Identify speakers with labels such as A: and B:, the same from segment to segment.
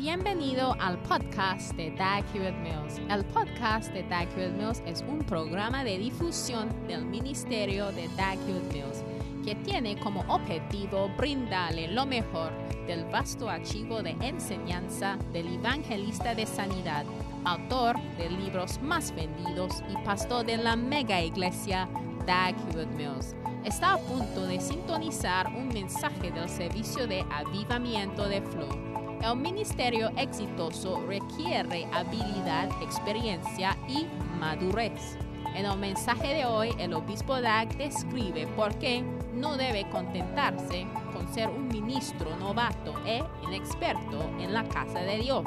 A: Bienvenido al podcast de Dag Hewitt Mills. El podcast de Dag Hewitt Mills es un programa de difusión del ministerio de Dag Hewitt Mills que tiene como objetivo brindarle lo mejor del vasto archivo de enseñanza del evangelista de sanidad, autor de libros más vendidos y pastor de la mega iglesia Dag Hewitt Mills. Está a punto de sintonizar un mensaje del servicio de avivamiento de Flow. El ministerio exitoso requiere habilidad, experiencia y madurez. En el mensaje de hoy, el obispo Dag describe por qué no debe contentarse con ser un ministro novato e inexperto en la casa de Dios.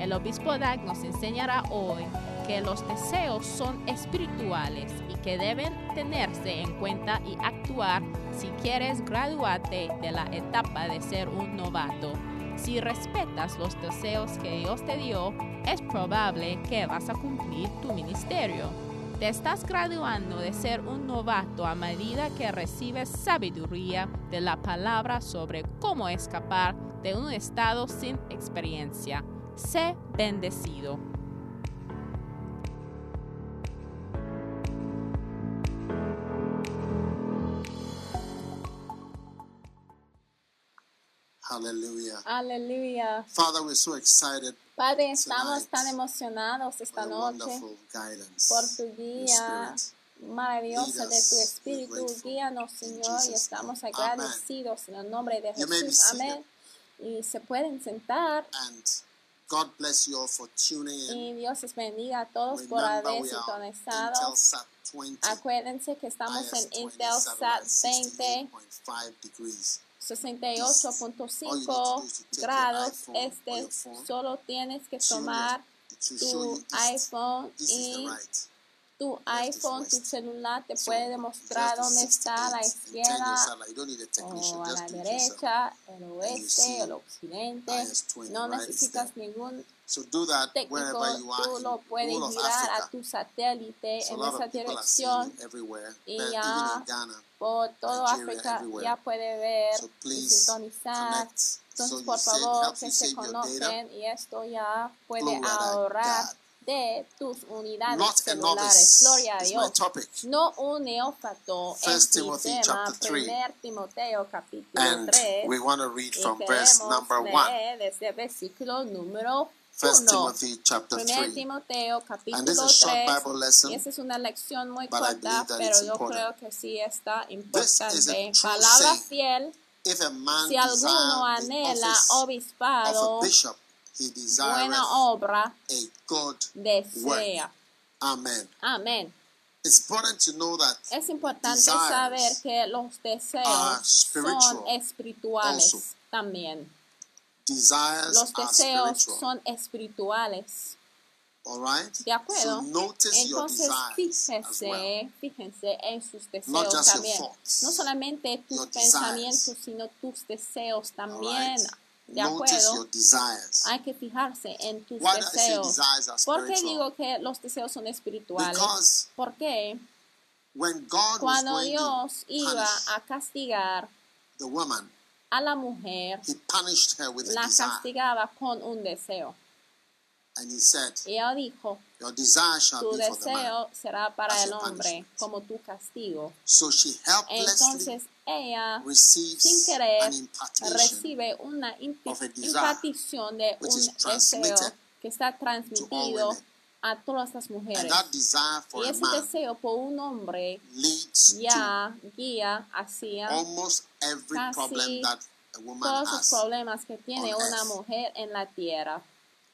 A: El obispo Dag nos enseñará hoy que los deseos son espirituales y que deben tenerse en cuenta y actuar si quieres graduarte de la etapa de ser un novato. Si respetas los deseos que Dios te dio, es probable que vas a cumplir tu ministerio. Te estás graduando de ser un novato a medida que recibes sabiduría de la palabra sobre cómo escapar de un estado sin experiencia. Sé bendecido.
B: Hallelujah.
A: Aleluya.
B: Father, we're so excited
A: Padre, estamos
B: Tonight,
A: tan emocionados esta noche por tu guía maravillosa de tu espíritu. Guíanos, Señor, y estamos agradecidos en el nombre de Jesús. Amén. Y se pueden sentar.
B: And God bless you all for tuning in.
A: Y Dios les bendiga a todos por haber sintonizado.
B: Intelsat 20.
A: Acuérdense que estamos en
B: IS 27
A: Intelsat
B: at
A: 20,
B: 68.5 degrees.
A: 68.5 grados este. Solo tienes que tomar tu
B: east.
A: iPhone y. tu iPhone, tu celular te puede demostrar dónde está a la
B: 68 and turn
A: izquierda o a la derecha, el oeste, el occidente.
B: IS-20
A: No necesitas ningún técnico, tú lo puedes girar a tu satélite en esa dirección y ya por todo África ya puede ver y sintonizar. Entonces, por favor, que se conocen y esto ya puede ahorrar. De tus unidades
B: Not
A: celulares. Gloria a Dios. No un neófato en
B: First Timothy
A: tema, primer Timoteo capítulo
B: And
A: 3.
B: we want to read
A: Y
B: from verse number one.
A: leer desde versículo número 1.
B: Timothy chapter
A: Primer
B: 3.
A: Timoteo
B: And this is a short
A: 3.
B: Bible lesson.
A: Y esa es una lección muy
B: but I
A: corta,
B: believe that
A: pero
B: it's
A: yo
B: important.
A: creo que sí está
B: This is a
A: importante.
B: true
A: Palabra
B: saying.
A: fiel.
B: If a man
A: Si alguno anhela
B: office of
A: obispado,
B: a bishop,
A: buena obra
B: a good
A: desea.
B: Amen.
A: Amén.
B: It's important to know that
A: Es importante
B: Desires
A: saber que los deseos son espirituales
B: also.
A: también.
B: desires
A: Los deseos son espirituales.
B: All right?
A: ¿De acuerdo?
B: So notice your
A: Entonces
B: well.
A: fíjense en sus
B: Not
A: deseos también.
B: thoughts,
A: No solamente tus
B: your desires.
A: pensamientos, sino tus deseos
B: All
A: también.
B: right?
A: ¿De acuerdo? Hay que fijarse en tus deseos. ¿Por qué digo que los deseos son espirituales? Porque cuando Dios iba a castigar a la mujer,
B: he punished her with a
A: la castigaba con un deseo.
B: And he said,
A: Y ella dijo,
B: Your desire shall
A: tu deseo será para el hombre como tu castigo.
B: So she helplessly
A: Entonces ella, sin querer, recibe una impartición de un deseo que está transmitido a todas las mujeres. Y ese deseo por un hombre ya guía hacia casi todos los problemas que tiene una mujer en la tierra.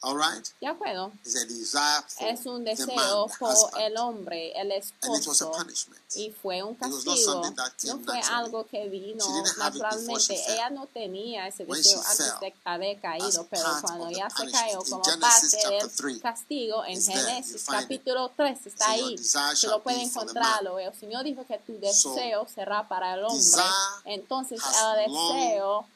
B: All right?
A: ¿De acuerdo?
B: It's a desire for
A: Es un
B: the
A: deseo por
B: husband.
A: el hombre, el
B: and it was a
A: esposo.
B: punishment.
A: Y fue un
B: was not
A: castigo.
B: something that
A: No fue
B: naturally.
A: algo que vino naturalmente. Ella no tenía ese deseo antes de haber caído, pero cuando ya se cayó como
B: Genesis
A: parte del
B: 3,
A: castigo, en Génesis capítulo 3 está ahí. Se lo puede encontrarlo. El Señor dijo que tu deseo será para el hombre. Entonces el deseo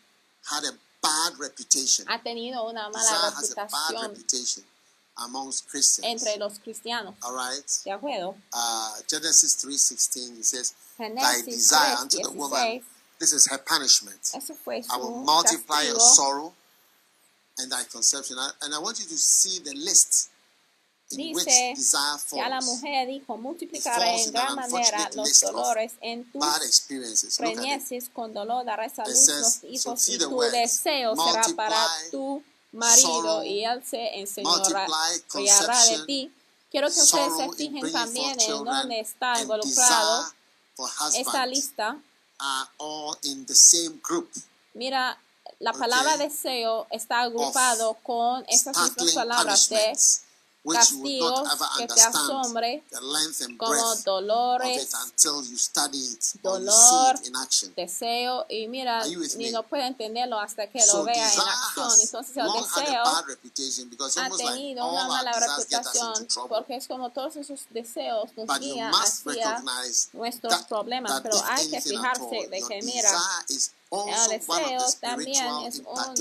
B: bad reputation.
A: ha tenido una mala
B: Desire has a bad
A: reputación
B: reputation amongst Christians.
A: entre los cristianos.
B: All right?
A: ¿De acuerdo?
B: Uh, Genesis 3.16, it says, Thy desire unto the woman, this is her punishment.
A: Eso fue
B: I will
A: su
B: multiply your sorrow and thy conception. And I want you to see the list
A: Dice que a la mujer dijo, multiplicaré en gran manera los dolores en tus preñeces, con dolor darás a luz los
B: so
A: hijos
B: see
A: y tu
B: words,
A: deseo será para tu marido
B: sorrow,
A: y él se enseñará de ti. Quiero que ustedes se fijen también en dónde está involucrado esta lista.
B: are all in the same group.
A: Mira, la palabra deseo está agrupado con estas mismas palabras de
B: punishments, which you will not
A: castigos
B: ever
A: que te
B: understand
A: asombre
B: the length and
A: como dolores,
B: it until you study it or you
A: dolor,
B: see it in action.
A: deseo y mira, ni no puede entenderlo hasta que lo vea en acción. Entonces el deseo ha tenido una mala reputación porque es como todos esos deseos nos
B: But you
A: guían
B: must
A: hacia nuestros problemas, pero hay que fijarse de que mira, el deseo también es uno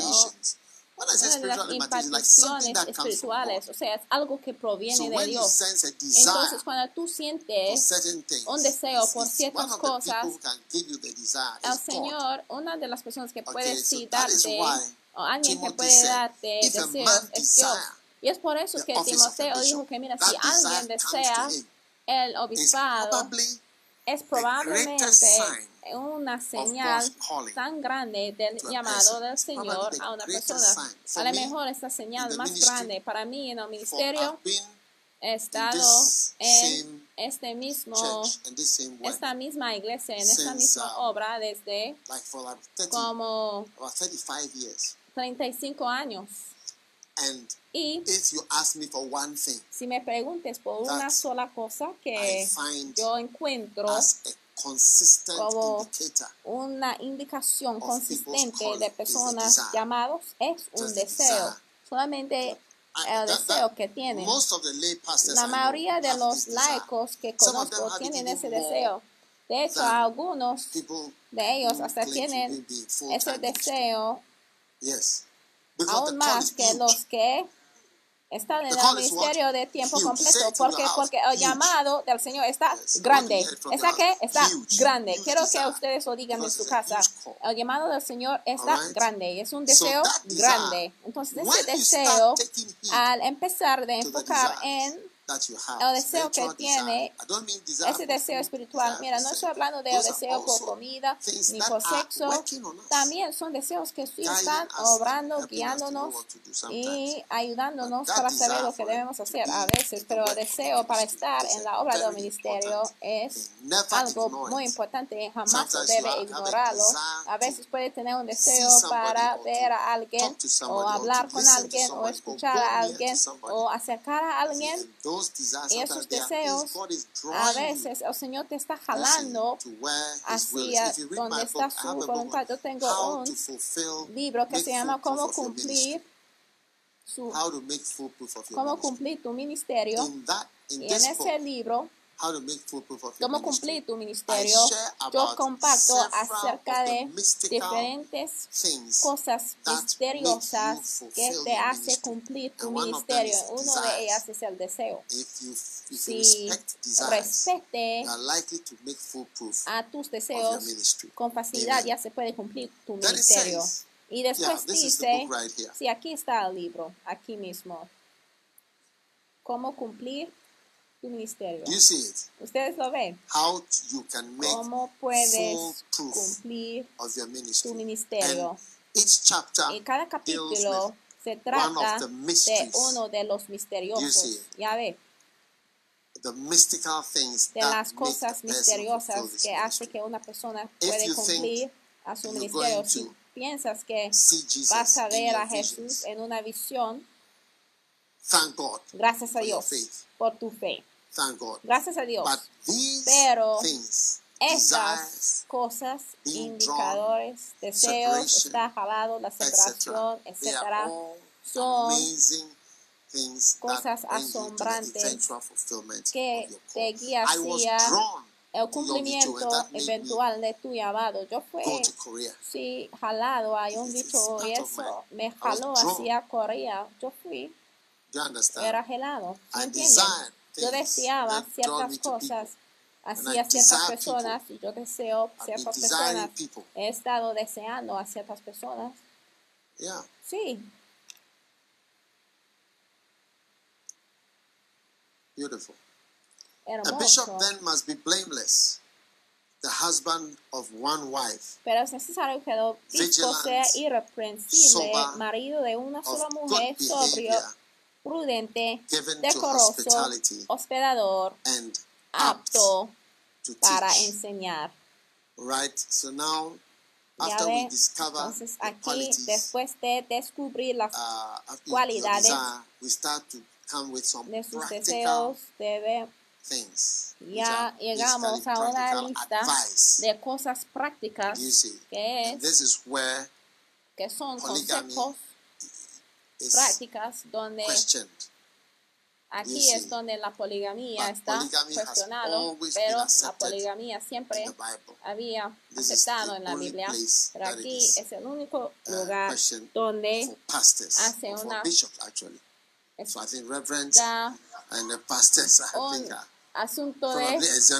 A: las imparticiones espirituales, o sea, es algo que proviene de Dios. Entonces, cuando tú sientes un deseo por ciertas cosas, el. Señor, una de las personas que puede sí darte, o alguien que puede darte deseos, es Dios. Y es por eso que Timoteo dijo que, mira, si alguien desea el obispado, es probablemente una señal tan grande del llamado del Señor a una persona. A lo
B: me,
A: mejor esta señal más grande para mí en el ministerio he estado en este mismo, esta misma iglesia, en esta misma
B: um,
A: obra desde
B: like for like 30,
A: como
B: about 35 years.
A: 35 años.
B: And
A: Y
B: if you ask me for one thing,
A: si me preguntes por una sola cosa que yo encuentro como una indicación consistente de personas llamados es un deseo. Solamente el deseo que tienen.
B: Most of the lay pastors
A: La mayoría de los laicos que conozco tienen ese deseo. De hecho, algunos de ellos hasta tienen ese deseo aún más que los que están en el ministerio de tiempo completo. Porque. Porque el llamado del Señor está grande. ¿Está qué? Está grande. Quiero que ustedes lo digan en su casa. El llamado del Señor está grande y es un deseo grande. Entonces ese deseo, al empezar de enfocar en el deseo que tiene ese deseo espiritual. Mira, no estoy hablando de
B: Those are
A: deseo por comida ni por sexo. También son deseos que sí están obrando, guiándonos y ayudándonos para saber lo que debemos hacer a veces, pero el deseo para estar en la obra del ministerio es algo muy importante. Y jamás se debe ignorarlo. A veces puede tener un deseo para ver a alguien o hablar con alguien o escuchar a alguien o acercar a alguien. Esos deseos a veces el Señor te está jalando hacia donde está su voluntad. Yo tengo un libro que se llama Cómo cumplir su cómo cumplir tu ministerio. Y en ese libro,
B: how to make full proof of your
A: cómo cumplir tu ministerio, yo comparto acerca de diferentes cosas misteriosas que te hace cumplir tu ministerio.
B: is
A: Uno de ellas es el deseo. Si respete
B: you are likely to make full proof
A: a tus deseos con facilidad, ya se puede cumplir tu ministerio. Y después dice,
B: here.
A: sí, aquí está el libro, aquí mismo. Cómo cumplir tu ministerio.
B: You see it?
A: Ustedes lo ven.
B: How you can make
A: ¿Cómo puedes cumplir
B: of your
A: tu
B: ministry.
A: ministerio?
B: And each chapter
A: Y cada capítulo se trata de uno de los misteriosos. Ya ve,
B: the mystical things
A: de las cosas misteriosas que hace que una persona puede
B: you think
A: cumplir a su ministerio. Si
B: to
A: piensas que vas a
B: in
A: ver a Jesús en una visión,
B: Thank God.
A: gracias a Dios
B: faith.
A: por tu fe.
B: Thank God.
A: Gracias a Dios.
B: But these
A: Pero
B: things,
A: Estas cosas, indicadores, deseos, está jalado, la
B: etc.,
A: separación, etcétera, son cosas asombrantes que te guía hacia el cumplimiento eventual de tu llamado. Yo fui, sí, jalado a un dicho y eso me jaló hacia Corea. Yo fui, era gelado.
B: Desired
A: yo deseaba ciertas cosas hacia ciertas personas y yo deseo ciertas personas. He estado deseando a ciertas personas. Sí.
B: Beautiful. Hermoso. A bishop then must be blameless, the husband of one wife.
A: Pero es necesario que el obispo sea irreprensible, marido de una sola mujer, sobrio prudente,
B: given to
A: decoroso,
B: hospitality,
A: hospedador, apto
B: to
A: para enseñar.
B: Right? So now, after we
A: ve,
B: discover
A: entonces
B: the
A: aquí,
B: qualities,
A: después de descubrir las
B: uh,
A: cualidades
B: desire, we start to come with some
A: de sus deseos, debe,
B: things.
A: ya llegamos a una lista
B: advice.
A: de cosas prácticas que es
B: this is where
A: que son
B: is
A: prácticas donde
B: questioned.
A: aquí es donde la poligamía
B: But
A: está
B: always
A: pero la poligamía siempre había aceptado en la Biblia, pero aquí es el único
B: uh,
A: lugar donde hace una-.
B: So I think reverends and the pastors I think are
A: asunto
B: verse.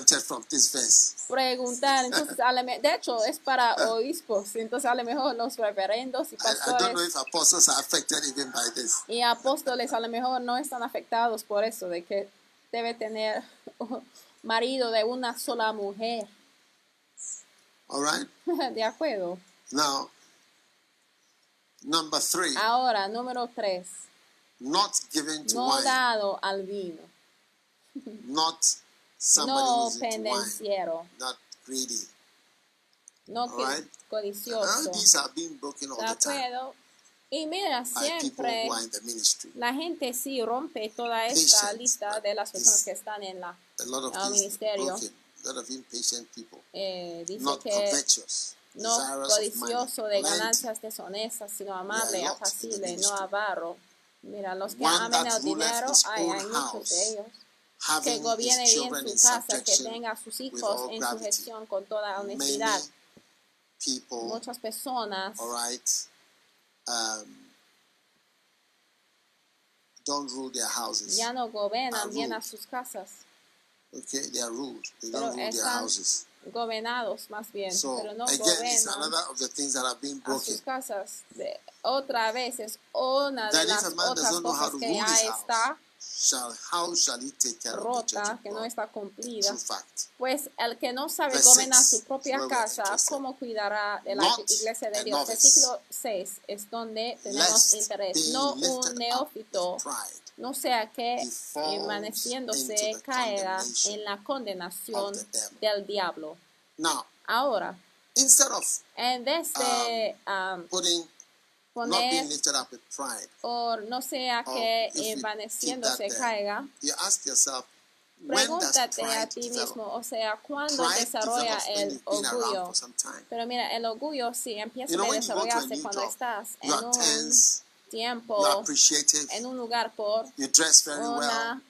A: preguntar, entonces a me- de hecho es para obispos, entonces a lo mejor los reverendos y
B: I, I don't know
A: pastores
B: if apostles are affected even by this.
A: y apóstoles a lo mejor no están afectados por eso, de que debe tener marido de una sola mujer.
B: All right.
A: De acuerdo.
B: Now, number three,
A: Ahora, número tres,
B: not given to
A: no
B: wine,
A: dado al vino,
B: not somebody
A: no
B: who's into wine,
A: pendenciero,
B: not greedy.
A: no
B: Alright. Now,
A: codicioso.
B: these are being broken all the time.
A: Y mira, siempre
B: who are in the ministry.
A: la gente sí rompe toda esta lista de las personas que están en la
B: A lot of
A: al
B: things
A: ministerio. eh, dice
B: not
A: que no codicioso de ganancias deshonestas, sino amable, apacible, no avaro. Mira, los que
B: that
A: el dinero, hay, hay muchos de ellos. Que gobierne bien su casa, que tenga a sus hijos en
B: gravity.
A: sujeción con toda honestidad.
B: people,
A: Muchas personas
B: right, um, don't rule their houses.
A: ya no gobiernan bien a sus casas,
B: Okay, they are ruled. They
A: Pero
B: don't rule their houses.
A: gobernados más bien,
B: So
A: pero no
B: again, it's
A: gobiernan
B: another of the things that are being
A: a
B: broken.
A: sus casas. De, otra vez es una de las otras cosas que ya está
B: house, shall how shall he take care of the church
A: rota, que no está cumplida. Pues el que no sabe gobernar su propia casa. ¿cómo cuidará de la iglesia de Dios? Versículo 6 es donde tenemos interés. No un neófito, no sea que permaneciéndose caiga en la condenación del diablo.
B: Now,
A: Ahora,
B: instead of
A: en vez de um,
B: being
A: poner o no sea que envaneciéndose
B: there,
A: caiga, pregúntate a ti mismo, o sea, ¿cuándo desarrolla el orgullo? Pero mira, el orgullo sí empieza a desarrollarse cuando estás en un tiempo, en un lugar por una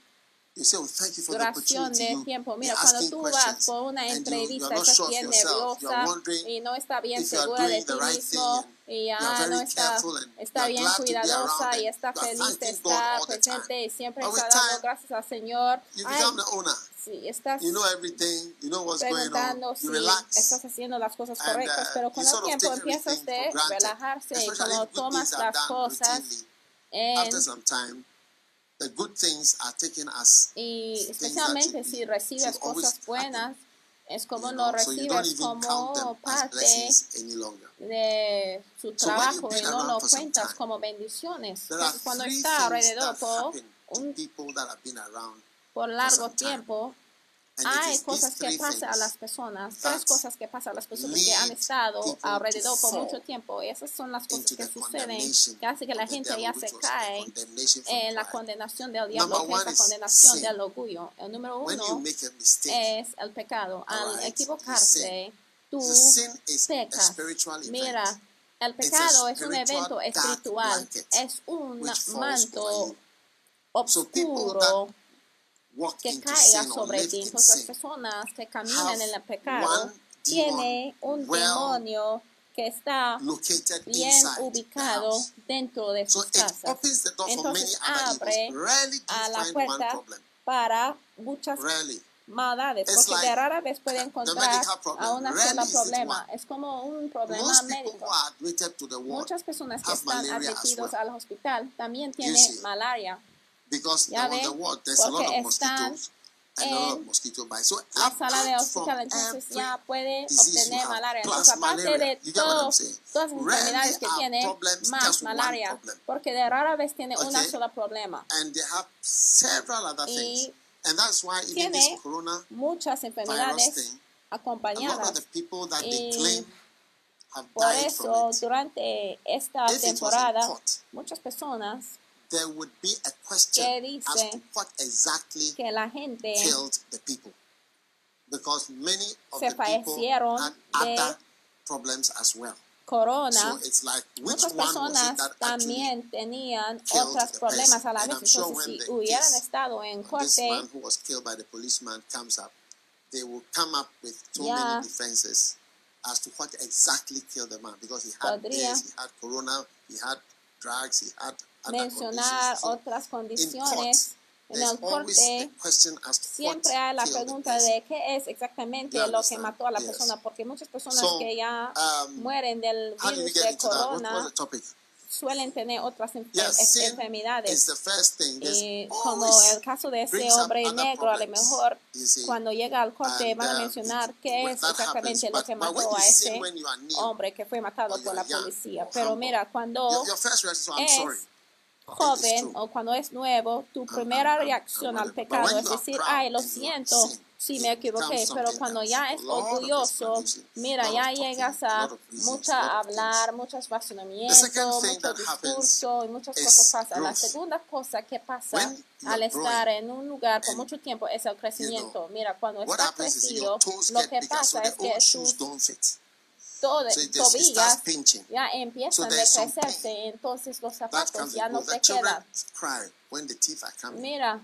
A: duración
B: opportunity.
A: de
B: You,
A: tiempo. Mira, cuando tú vas por una entrevista, estás bien nerviosa y no está bien segura de ti mismo y ya no está, está bien cuidadosa está feliz de estar presente siempre está dando gracias al Señor. Ay, estás preguntando si estás haciendo las cosas correctas, pero con el tiempo empiezas de relajarse y como tomas las cosas en
B: the good things are taken as
A: y especialmente si
B: be-
A: recibes cosas buenas, es como
B: you
A: lo
B: know, so don't
A: recibes
B: them
A: como parte de su
B: So
A: trabajo y no lo cuentas
B: time,
A: como bendiciones. Entonces, cuando está alrededor
B: that
A: por
B: happen to
A: un por largo tiempo, hay cosas que pasan a las personas, tres cosas que pasan a las personas que han estado alrededor por mucho tiempo. Esas son las cosas que suceden, que hace que la gente ya se cae en la condenación del diablo, que es la condenación del orgullo. El número uno es el pecado. Al equivocarse, tú pecas. Mira, el pecado es un evento espiritual, es un manto
B: over
A: que caiga sobre ti. Entonces las personas que caminan en el pecado tiene un demonio que está bien ubicado dentro de sus casas Entonces abre a la puerta para muchas maldades, porque de rara vez puede encontrar a una sola problema. Es como un problema médico. Muchas personas que están
B: malaria as
A: admitidos
B: well.
A: al hospital también tienen malaria.
B: Because
A: Ya ven,
B: ward, there's a lot
A: porque
B: of
A: están
B: mosquitoes and a lot of
A: en.
B: So
A: la sala de hospital, entonces ya puede obtener malaria. Entonces, aparte
B: malaria,
A: de
B: you get what I'm
A: todo,
B: saying?
A: todas las enfermedades que tiene, más malaria,
B: problem.
A: porque de rara vez tiene una sola problema.
B: And they have several other things.
A: Y
B: And that's why even
A: tiene
B: this corona
A: muchas enfermedades
B: thing, a lot of
A: acompañadas.
B: the people that they
A: Y
B: claim have
A: Por
B: died
A: eso, durante esta temporada, muchas personas
B: there would be a question
A: que
B: as to what exactly
A: que la gente
B: killed the people. Because many of
A: se
B: the people had other problems as well.
A: corona,
B: So it's like which
A: muchas
B: one was it
A: personas
B: that actually
A: también tenían
B: killed
A: otros
B: the
A: problemas a la vez.
B: I'm sure when
A: si hubieran
B: case
A: estado en
B: this
A: corte,
B: man who was killed by the policeman comes up, they will come up with so
A: Ya.
B: many defenses as to what exactly killed the man because he had
A: Podría
B: this, he had corona, he had drugs, he had
A: mencionar otras condiciones en el corte. Siempre hay la pregunta de qué es exactamente lo que mató a la persona, porque muchas personas
B: So,
A: que ya
B: um,
A: mueren del virus de corona suelen tener otras enfermedades. Y como el caso de ese hombre negro, a lo mejor cuando llega al corte van a
B: uh,
A: mencionar qué es exactamente lo que mató a ese hombre que fue matado
B: or
A: por la policía. Pero mira, cuando
B: sorry.
A: es joven o cuando es nuevo, tu
B: I'm-
A: primera
B: I'm- I'm-
A: reacción al pecado es decir, ay, lo siento,
B: it
A: me equivoqué, pero cuando ya es orgulloso, mira, ya llegas a mucha hablar, muchos razonamientos, mucho discurso y muchas cosas pasan. La segunda cosa que pasa al estar en un lugar por mucho tiempo es el crecimiento. Mira, cuando estás
B: is
A: crecido, lo que pasa es que tus
B: don't fit.
A: to-
B: So
A: tobillas ya empiezan
B: So some
A: crecerse, entonces los zapatos ya no
B: children
A: quedan.
B: cry when the teeth are coming.
A: Mira,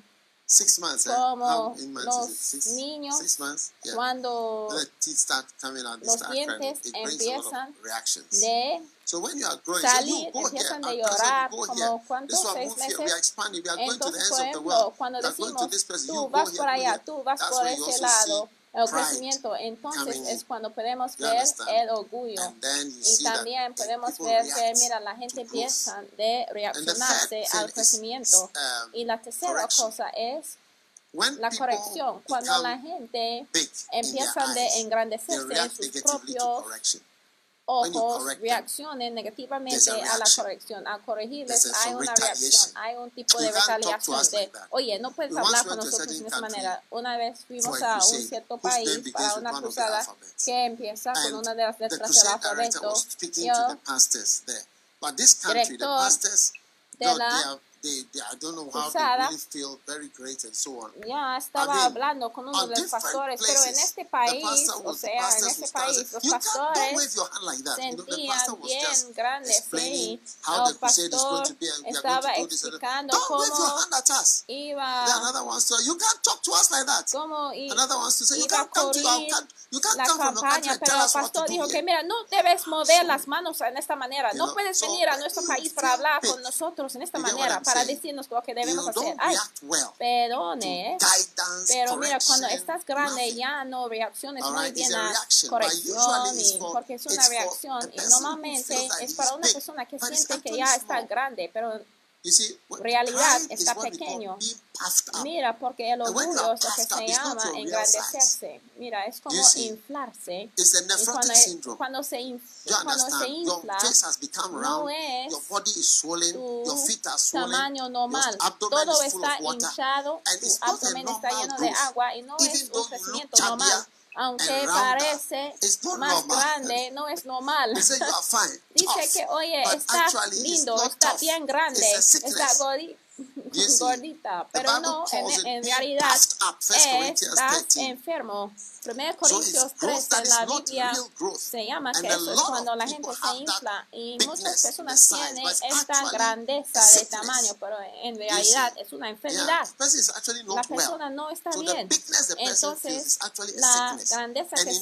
B: Six months, eh?
A: como
B: How months
A: los?
B: Six,
A: niños
B: six months? Yeah.
A: cuando
B: out,
A: los dientes
B: a
A: empiezan de
B: So when you are growing, so
A: salir,
B: here,
A: empiezan de llorar, como
B: here.
A: cuántos seis
B: here,
A: meses.
B: expanding,
A: Entonces, por ejemplo, cuando decimos, tú vas por allá, tú vas por ese lado, el crecimiento, entonces es cuando podemos ver el orgullo. Y también podemos ver que, mira, la gente empieza de reaccionarse al crecimiento.
B: um,
A: Y la tercera cosa es la corrección. Cuando la gente empiezan de engrandecerse en sus propios ojos, reaccionen negativamente
B: a
A: a la corrección. A corregirles
B: a-
A: hay una reacción, hay un tipo de retaliación de, oye, no puedes hablar con
B: a
A: nosotros de esa manera. Una vez fuimos
B: a
A: a un cierto país
B: with
A: una cruzada que empieza con una de las letras del alfabeto. Yo, Director de la
B: they, are, they, they, I don't know how they
A: cruzada,
B: really feel very great and so on.
A: ya estaba
B: I mean,
A: hablando con uno de los pastores, pero en
B: places,
A: este país, o sea, en este país, los pastores
B: wave your hand like that. You know, the
A: sentían
B: pastor was
A: bien
B: explaining
A: sí.
B: how
A: El
B: the crusade is going
A: pastor estaba explicando
B: don't wave your
A: cómo
B: hand at us.
A: iba,
B: Then another one said, you can't talk to us like that.
A: cómo iba a
B: can't come to our
A: correr la campaña,
B: and
A: pero
B: tell
A: el
B: us what to
A: pastor dijo que mira, no debes mover las manos en esta manera, no puedes venir a nuestro país para hablar con nosotros en esta manera, para decirnos lo que debemos hacer. Ay, perdone,
B: guidance,
A: pero mira, cuando estás grande ya no reacciones muy bien
B: a
A: porque es una reacción y normalmente es para una persona que siente que ya está grande, pero realidad está pequeño. Mira, porque el orgullo es lo que se llama engrandecerse. Mira, es como inflarse. Y cuando, cuando se, inf-
B: Do you
A: cuando se infla, no es
B: your body is swollen,
A: tu
B: your feet are swollen,
A: tamaño normal. Todo está hinchado, tu abdomen está lleno de agua y no es un crecimiento normal. Aunque parece más grande, no es normal. Dice que, oye, está lindo, está bien grande, está
B: sickness.
A: gordita, pero no, en, en realidad
B: puffed up, 1 Corinthians
A: estás
B: 13.
A: enfermo. 1
B: So it's
A: Corintios
B: growth
A: 13
B: that
A: en la Biblia se llama que
B: a
A: eso es cuando la gente se infla y muchas personas tienen esta grandeza
B: a
A: de tamaño, pero en realidad es una enfermedad.
B: the person is actually
A: La
B: not well.
A: persona no está
B: So the
A: bien.
B: bigness the person feels
A: Entonces,
B: is actually a
A: la
B: sickness.
A: grandeza
B: And
A: que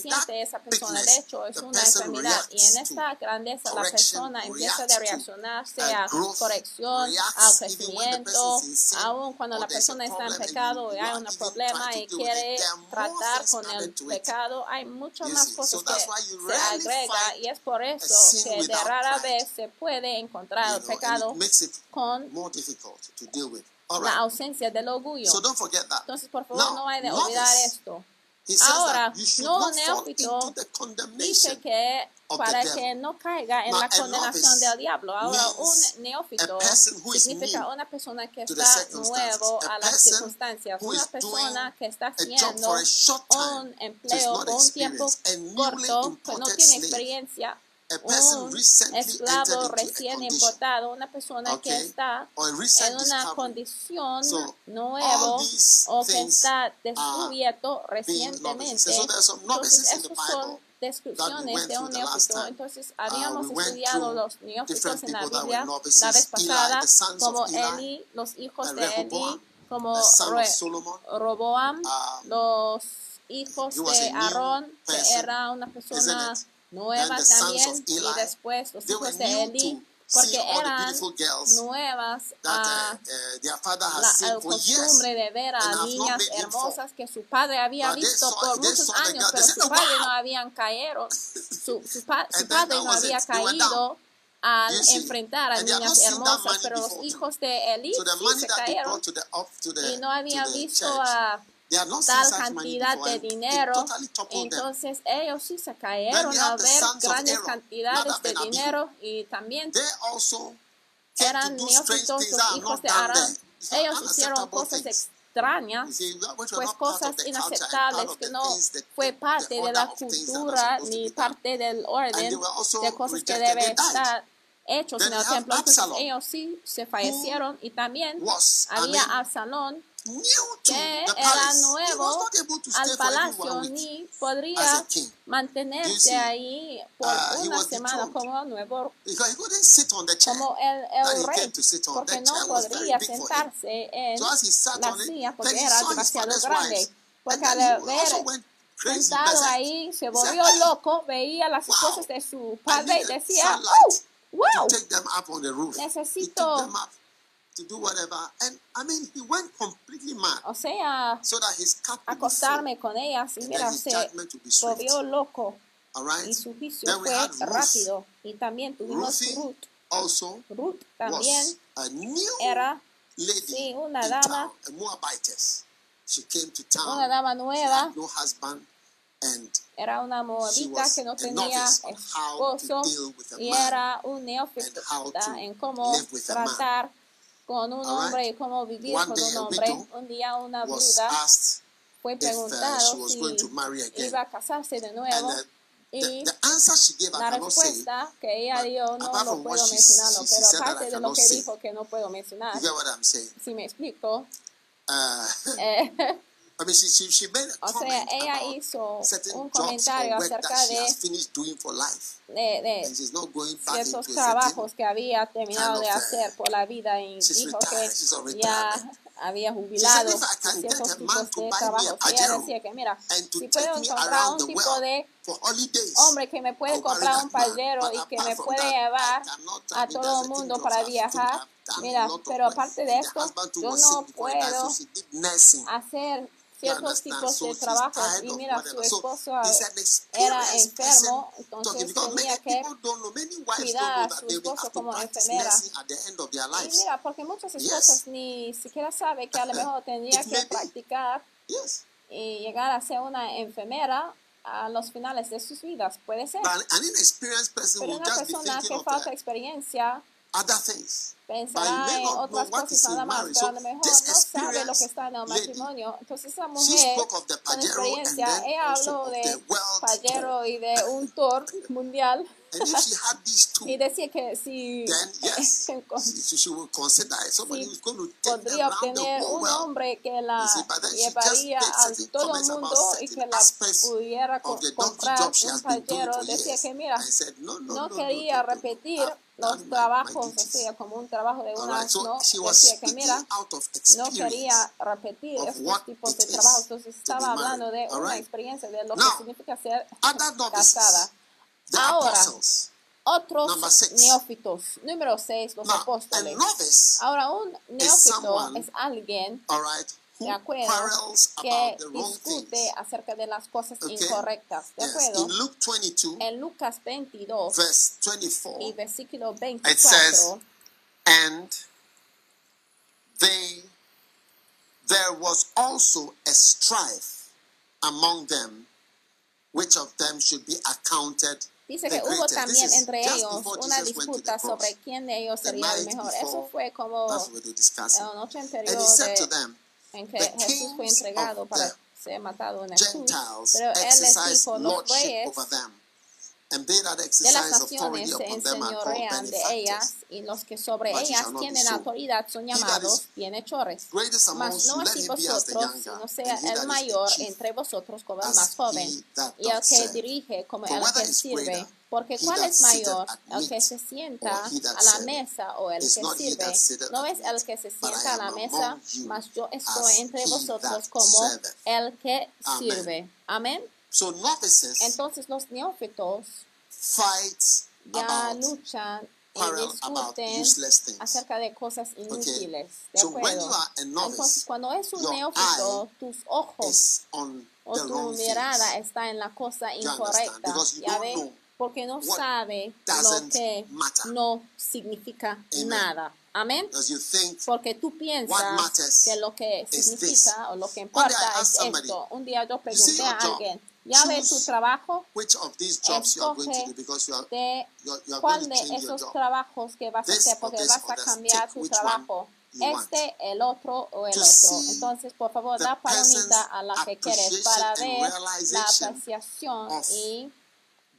B: momento,
A: aun cuando la persona está en pecado y hay un problema y quiere tratar con el pecado, hay muchas más cosas que se agrega y es por eso que de rara vez se puede encontrar el pecado con la ausencia del orgullo. Entonces, por favor, no hay de olvidar esto. Ahora, no neófito dice que para que no caiga en la condenación del diablo. Ahora, un neófito significa una persona que está nuevo
B: a
A: las circunstancias, una persona que está haciendo un empleo por un tiempo corto, que no tiene experiencia un esclavo recién importado, una persona
B: okay. que está
A: en una condición
B: so, nueva
A: o que está descubierto recientemente. Entonces, esos son descripciones de un neófito. Entonces, habíamos
B: uh,
A: estudiado los neófitos en la Biblia la vez pasada,
B: Eli,
A: como
B: Eli,
A: los hijos de Eli, como Roboam,
B: uh,
A: los hijos de Aarón, que era una persona
B: nuevas
A: también y después los hijos de Eli porque eran nuevas a
B: ah,
A: la,
B: eh,
A: costumbre de ver a niñas hermosas que su padre había visto por muchos años, pero su padre no había caído, su, su, padre no había caído al enfrentar a niñas hermosas, pero los hijos de Eli sí se cayeron y no habían visto a tal cantidad de dinero, entonces ellos sí se cayeron
B: a
A: ver grandes cantidades de dinero y también eran neófitos hijos de Arán. Ellos hicieron cosas extrañas, pues cosas inaceptables que no fue parte de la cultura ni parte del orden de cosas que
B: debe
A: estar hechos. En el templo. Entonces ellos sí se fallecieron y también había Absalón que era nuevo al palacio ni podría mantenerse ahí por una semana como nuevo como el, el rey porque no podría sentarse en la silla porque era demasiado grande porque al ver sentado ahí se volvió loco veía las cosas de su padre y decía oh, wow. necesito
B: to do whatever. And I mean, he went completely mad.
A: O sea,
B: so that his
A: acostarme con ella, y mira, se volvió loco.
B: Right?
A: Fue rápido. Y también tuvimos Ruth.
B: Also
A: Ruth también
B: a new
A: era
B: lady
A: una dama.
B: Town, a She came to town.
A: Nueva.
B: no husband. And
A: era una moabita que no tenía esposo y era un neófito en cómo tratar con un hombre y cómo vivir con un hombre. Un día una viuda fue preguntado si iba a casarse de nuevo. Y la respuesta que ella dio no lo puedo mencionarlo, pero aparte de lo que dijo que no puedo mencionar, si me explico, eh, O sea, ella hizo un comentario acerca de, de, de
B: esos
A: trabajos que había terminado de hacer por la vida y dijo que ya había jubilado ciertos tipos de trabajo. Ella decía que, mira, si puedo encontrar un tipo de hombre que me puede comprar un payero y que me puede llevar a todo el mundo para viajar, mira, pero aparte de esto, yo no puedo hacer ciertos tipos de
B: trabajo.
A: Y mira, su esposo era enfermo, entonces tenía que cuidar a su esposo como enfermera. Y mira, porque muchas esposas ni siquiera saben que a lo mejor tendría que practicar y llegar a ser una enfermera a los finales de sus vidas. Puede ser. Pero una persona que falta experiencia pensará en otras cosas nada más, pero a lo mejor no sabe lo que está en el matrimonio. Entonces esa mujer, con experiencia, ella habló de payero y de un tour mundial. y decía que si podría obtener un hombre que la llevaría a todo el mundo y que la pudiera comprar un payero, decía que mira,
B: no
A: quería repetir los trabajos, o sea, como un trabajo de una,
B: right, so
A: ¿no? Decía que mira, no quería repetir estos tipos de trabajo, entonces estaba hablando de una
B: right?
A: experiencia de lo
B: Now,
A: que significa ser casada. Ahora, otros
B: six.
A: neófitos. Número 6, los
B: Now,
A: apóstoles. Ahora, un neófito es alguien,
B: right,
A: de acuerdo que
B: about the wrong
A: discute acerca de las cosas
B: Okay.
A: incorrectas. ¿De
B: Yes.
A: acuerdo?
B: In Luke 22,
A: En Lucas 22
B: verse 24,
A: y versículo 24, it
B: says, and they there was also a strife among them which of them should be accounted
A: Dice
B: the
A: que hubo también entre ellos una
B: Jesus went to the
A: disputa sobre quién de ellos sería el mejor. Eso fue como
B: That's what they discussing.
A: la noche
B: And
A: anterior
B: he said to
A: de,
B: them,
A: en que Jesús fue entregado para ser matado en la cruz.
B: Gentiles
A: Pero él les dijo, los reyes de las naciones se enseñorean de ellas y los que sobre ellas tienen autoridad son llamados bienhechores. Mas no así vosotros, sino sea el mayor entre vosotros como el más joven, y el que dirige como el que sirve. Porque ¿cuál es mayor? ¿El que se sienta a la mesa o el que sirve? No es el que se sienta a la mesa, mas yo estoy entre vosotros como el que sirve. Amén.
B: So novices
A: Entonces los neófitos
B: fight
A: ya
B: about
A: luchan y discuten
B: useless things.
A: acerca de cosas inútiles. ¿De
B: So when
A: acuerdo?
B: novice,
A: Entonces, cuando es un neófito, tus ojos o tu mirada
B: things.
A: está en la cosa incorrecta. ¿Ya
B: don't
A: ve?
B: know
A: Porque no sabe lo que
B: matter.
A: no significa
B: Amen.
A: nada. Amén. Porque tú piensas que lo que significa o lo que importa es esto. Un día yo pregunté a alguien, ¿ya ve tu
B: choose
A: trabajo?
B: which of these jobs you are going to do because you are,
A: de
B: you are, you are
A: cuál
B: going
A: de
B: to change your
A: esos trabajos que vas a hacer,
B: or
A: porque vas a cambiar tu trabajo. Este, el otro o el
B: To
A: otro. Entonces, por favor,
B: the
A: da palomita a la que quieres para ver la apreciación y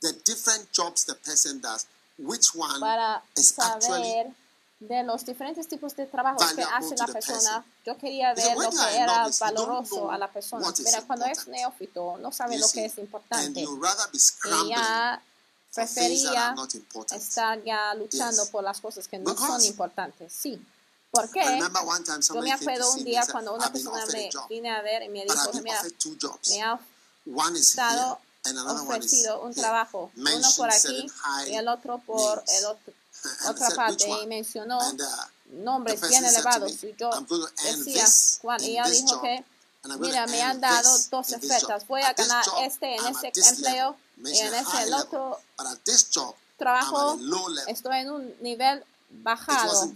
B: The different jobs the person does, which one
A: para
B: is actually
A: de los diferentes tipos de trabajos que hace la persona.
B: person.
A: Yo quería ver lo que era valoroso a la persona. Mira, cuando es neófito, no sabe lo que es importante. Y ya prefería estar ya luchando por las cosas que no son importantes. Sí. ¿Por
B: I
A: qué?
B: remember one time
A: Yo me acuerdo un día cuando una persona me vine a ver y me dijo, mira, me ha estado ofrecido un trabajo, uno por aquí y el otro por el otro, otra parte y mencionó
B: uh,
A: nombres bien elevados. y yo decía cuál y ella dijo que mira me han dado dos ofertas. Voy a ganar este en
B: this
A: empleo y en
B: level,
A: otro trabajo estoy en un nivel bajado.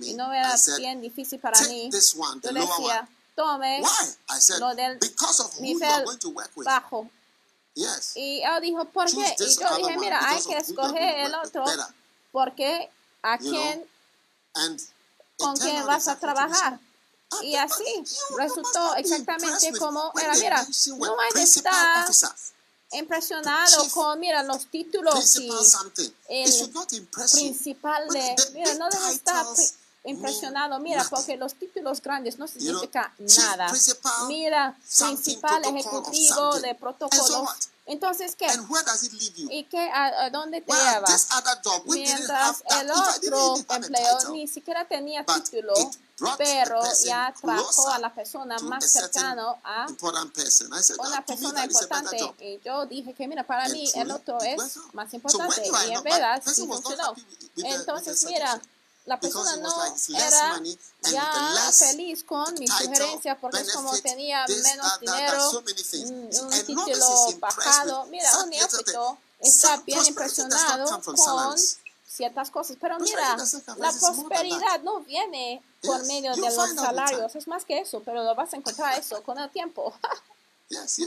A: y no era bien difícil para mí. yo decía tome lo del nivel bajo. Y ella dijo ¿por qué? y yo dije mira hay que escoger el otro. Porque a quién con quién vas a trabajar
B: Ah,
A: y así resultó exactamente como era. mira no
B: officers,
A: impresionado con mira los títulos y el principal de mira no debe estar impresionado. Mira porque los títulos grandes no
B: You know,
A: significa
B: chief
A: nada. mira principal ejecutivo de
B: what?
A: entonces qué
B: And where does it leave you?
A: y qué a, a dónde te lleva
B: job,
A: mientras el otro empleo
B: title.
A: ni siquiera tenía título pero ya trajo a la persona más
B: a certain
A: cercano a
B: said,
A: una
B: "Ah, to me,
A: persona importante y yo dije que mira para mí el otro es más importante y en verdad sí funcionó. entonces mira. La persona no era ya feliz con mi sugerencia porque es como tenía menos dinero un, título bajado. Mira un neófito está bien impresionado con ciertas cosas pero mira la prosperidad no viene por medio de los salarios es más que eso pero lo vas a encontrar eso con el tiempo. Sí,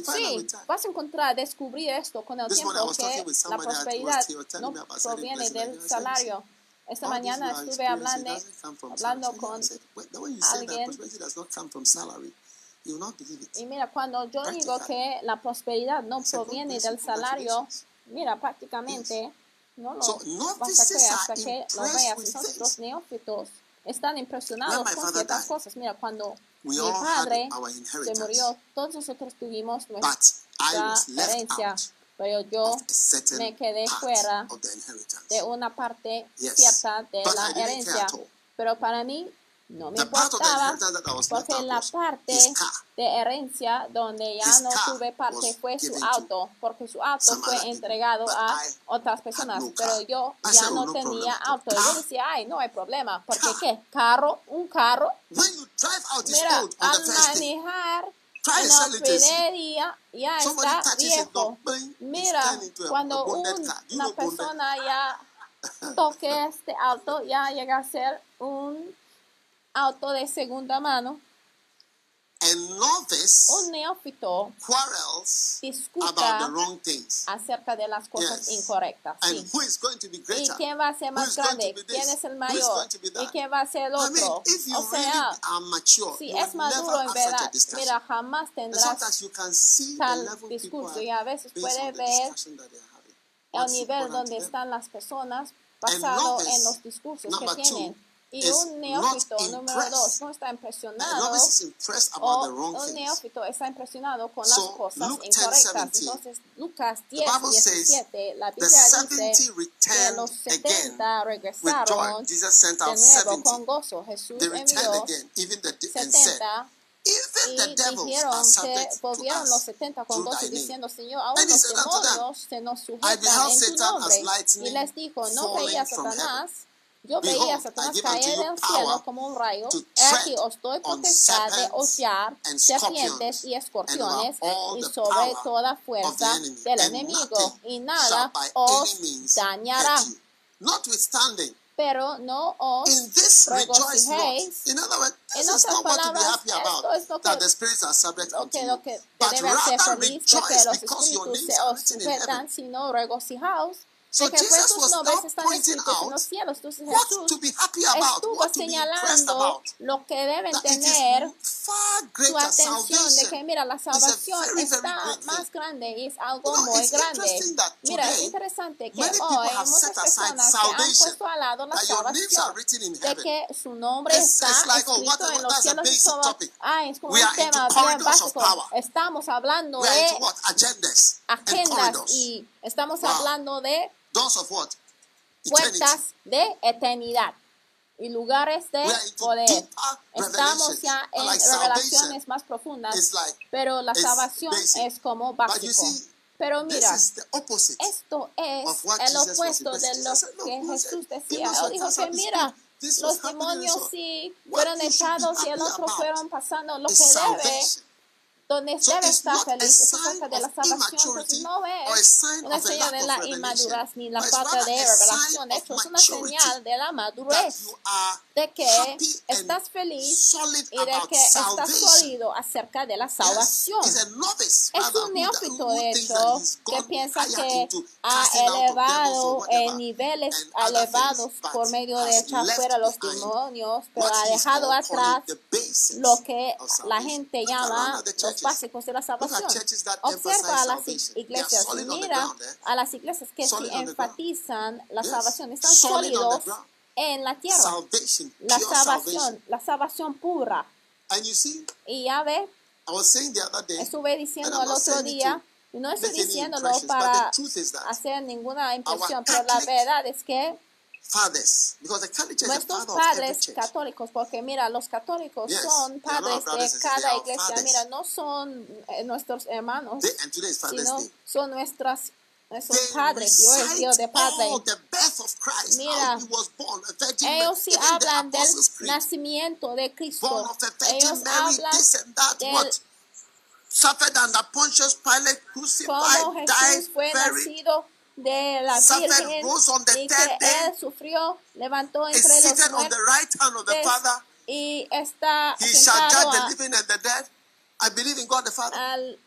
A: vas a encontrar, descubrir esto con el tiempo que la prosperidad no proviene del salario. Esta mañana estuve hablando, hablando con
B: I said, "Well, the way you say that
A: alguien
B: prosperity does not come from salary, you will not believe it.
A: y mira, cuando yo digo que la prosperidad no
B: said, "God
A: proviene del salario,
B: congratulations."
A: mira, prácticamente no lo vas a creer hasta que lo veas. Entonces, los neófitos están impresionados con ciertas cosas. Mira, cuando mi padre se murió, todos nosotros tuvimos
B: but
A: nuestra
B: I was left
A: herencia, pero yo me quedé fuera de una parte cierta de la herencia. Pero para mí No me importaba porque la parte de herencia donde ya no tuve parte fue su auto, porque su auto fue entregado
B: But
A: a otras personas, pero yo ya no
B: "Oh, no
A: tenía
B: at all."
A: auto. Yo decía, ay, no hay problema, porque qué, carro, un carro, mira, al manejar
B: try
A: en día ya está viejo. Mira, cuando una persona ya toque este auto, ya llega a ser un auto de segunda mano.
B: A novice
A: Un neófito
B: quarrels about the
A: discuta
B: wrong things.
A: acerca de las cosas
B: Yes.
A: incorrectas.
B: And
A: sí.
B: who is going to be
A: ¿Y
B: greater?
A: quién va a ser más grande? ¿Quién es el mayor? ¿Y quién va a ser el
B: I mean,
A: otro?
B: if you
A: O
B: really
A: sea,
B: are mature,
A: si es maduro
B: never
A: en
B: have such a
A: verdad, mira, jamás
B: And
A: tendrás
B: you can see the
A: tal discurso
B: are
A: y a veces
B: based
A: puede
B: on the
A: ver el nivel donde están las personas basado en los discursos que tienen. Y un neófito número dos no está impresionado o un neófito está impresionado con
B: So,
A: las cosas
B: Luke 10,
A: incorrectas.
B: 17,
A: Entonces, Lucas
B: The
A: 10,
B: Bible says
A: 17, la
B: the
A: Biblia
B: 70
A: dice que
B: returned
A: los
B: again
A: 70
B: with
A: regresaron
B: joy. Jesus sent
A: de
B: out
A: nuevo
B: 70.
A: con gozo. Jesús
B: They returned
A: envió
B: again, even the de- and said,
A: 70
B: Even the
A: y dijeron que volvieron los
B: us
A: 70 con gozo diciendo, Señor, aún los
B: said unto them,
A: demonios se nos
B: I
A: sujetan en tu nombre. Y les dijo, no Satanás, yo veía a Satanás caer
B: power
A: cielo como un rayo. He aquí os doy potestad de hollar serpientes y escorpiones y sobre toda fuerza del enemigo. Y nada os dañará.
B: Notwithstanding,
A: Pero no os
B: in this
A: regocijéis.
B: In other words, this
A: En
B: is
A: otras
B: not what to be
A: palabras,
B: happy about,
A: esto es lo que-
B: that the spirits are subject
A: lo que, lo
B: But rather
A: de
B: rejoice because your names are written in heaven.
A: sino regocijaos
B: So
A: de que
B: Jesus was
A: nombres
B: now pointing out
A: los cielos. Entonces
B: What
A: Jesús
B: to be happy about,
A: estuvo señalando
B: about.
A: lo que deben tener su
B: greater
A: atención de que
B: salvation.
A: mira la salvación
B: very, very
A: está
B: thing.
A: más grande y es algo
B: You know,
A: muy grande. Mira, es interesante que hoy muchas
B: set aside
A: personas que han puesto al lado la
B: that your names are
A: salvación
B: written in
A: de
B: heaven.
A: que su nombre
B: It's-
A: está
B: it's like, oh, what-
A: escrito en los
B: that's a
A: cielos y
B: basic
A: todo.
B: topic.
A: Ah, es como
B: We
A: un tema bien básico.
B: power.
A: Estamos hablando de?
B: Agendas
A: y estamos hablando de
B: Doors of what?
A: Puertas de eternidad y lugares de poder. Estamos ya en
B: Like
A: revelaciones más profundas,
B: like,
A: pero la salvación
B: basic.
A: es como básico. Pero mira, esto es el opuesto de lo
B: Jesus said, "Look,
A: que Jesús decía. Él dijo que mira, los demonios sí fueron echados y el otro fueron pasando. Lo que debe. Donde
B: So
A: debe estar feliz es acerca de la salvación.
B: Immaturity
A: no es una señal de la inmadurez ni la falta de revelación. De hecho, es una señal de la madurez. de que estás feliz y de que estás sólido acerca de la salvación. Es un neófito, de hecho, que piensa que ha elevado en niveles elevados por medio de echar fuera los demonios, pero ha dejado atrás lo que la gente llama
B: the
A: los básicos de la salvación. Observa a las iglesias mira
B: eh?
A: a las iglesias que
B: ground.
A: enfatizan la salvación, están sólidos en la tierra. La salvación, la salvación pura. Y ya ve, estuve diciendo el otro día, no estoy diciéndolo para hacer ninguna impresión, pero la verdad es que
B: fathers, because the Catholic Church
A: nuestros padres católicos, porque mira, los católicos
B: Yes,
A: son padres de cada iglesia, mira, no son eh, nuestros hermanos,
B: They, and today is Father's
A: sino
B: Day.
A: son nuestras, padres. Yo Dios de padre. Mira, Ellos sí hablan del nacimiento de Cristo. Ellos hablan del?
B: Suffered under Pontius Pilate, crucified, died,
A: fue
B: buried,
A: nacido de la Virgen y que él sufrió, levantó entre los muertos y está sentado a-
B: living and the dead. I believe in God the Father.
A: al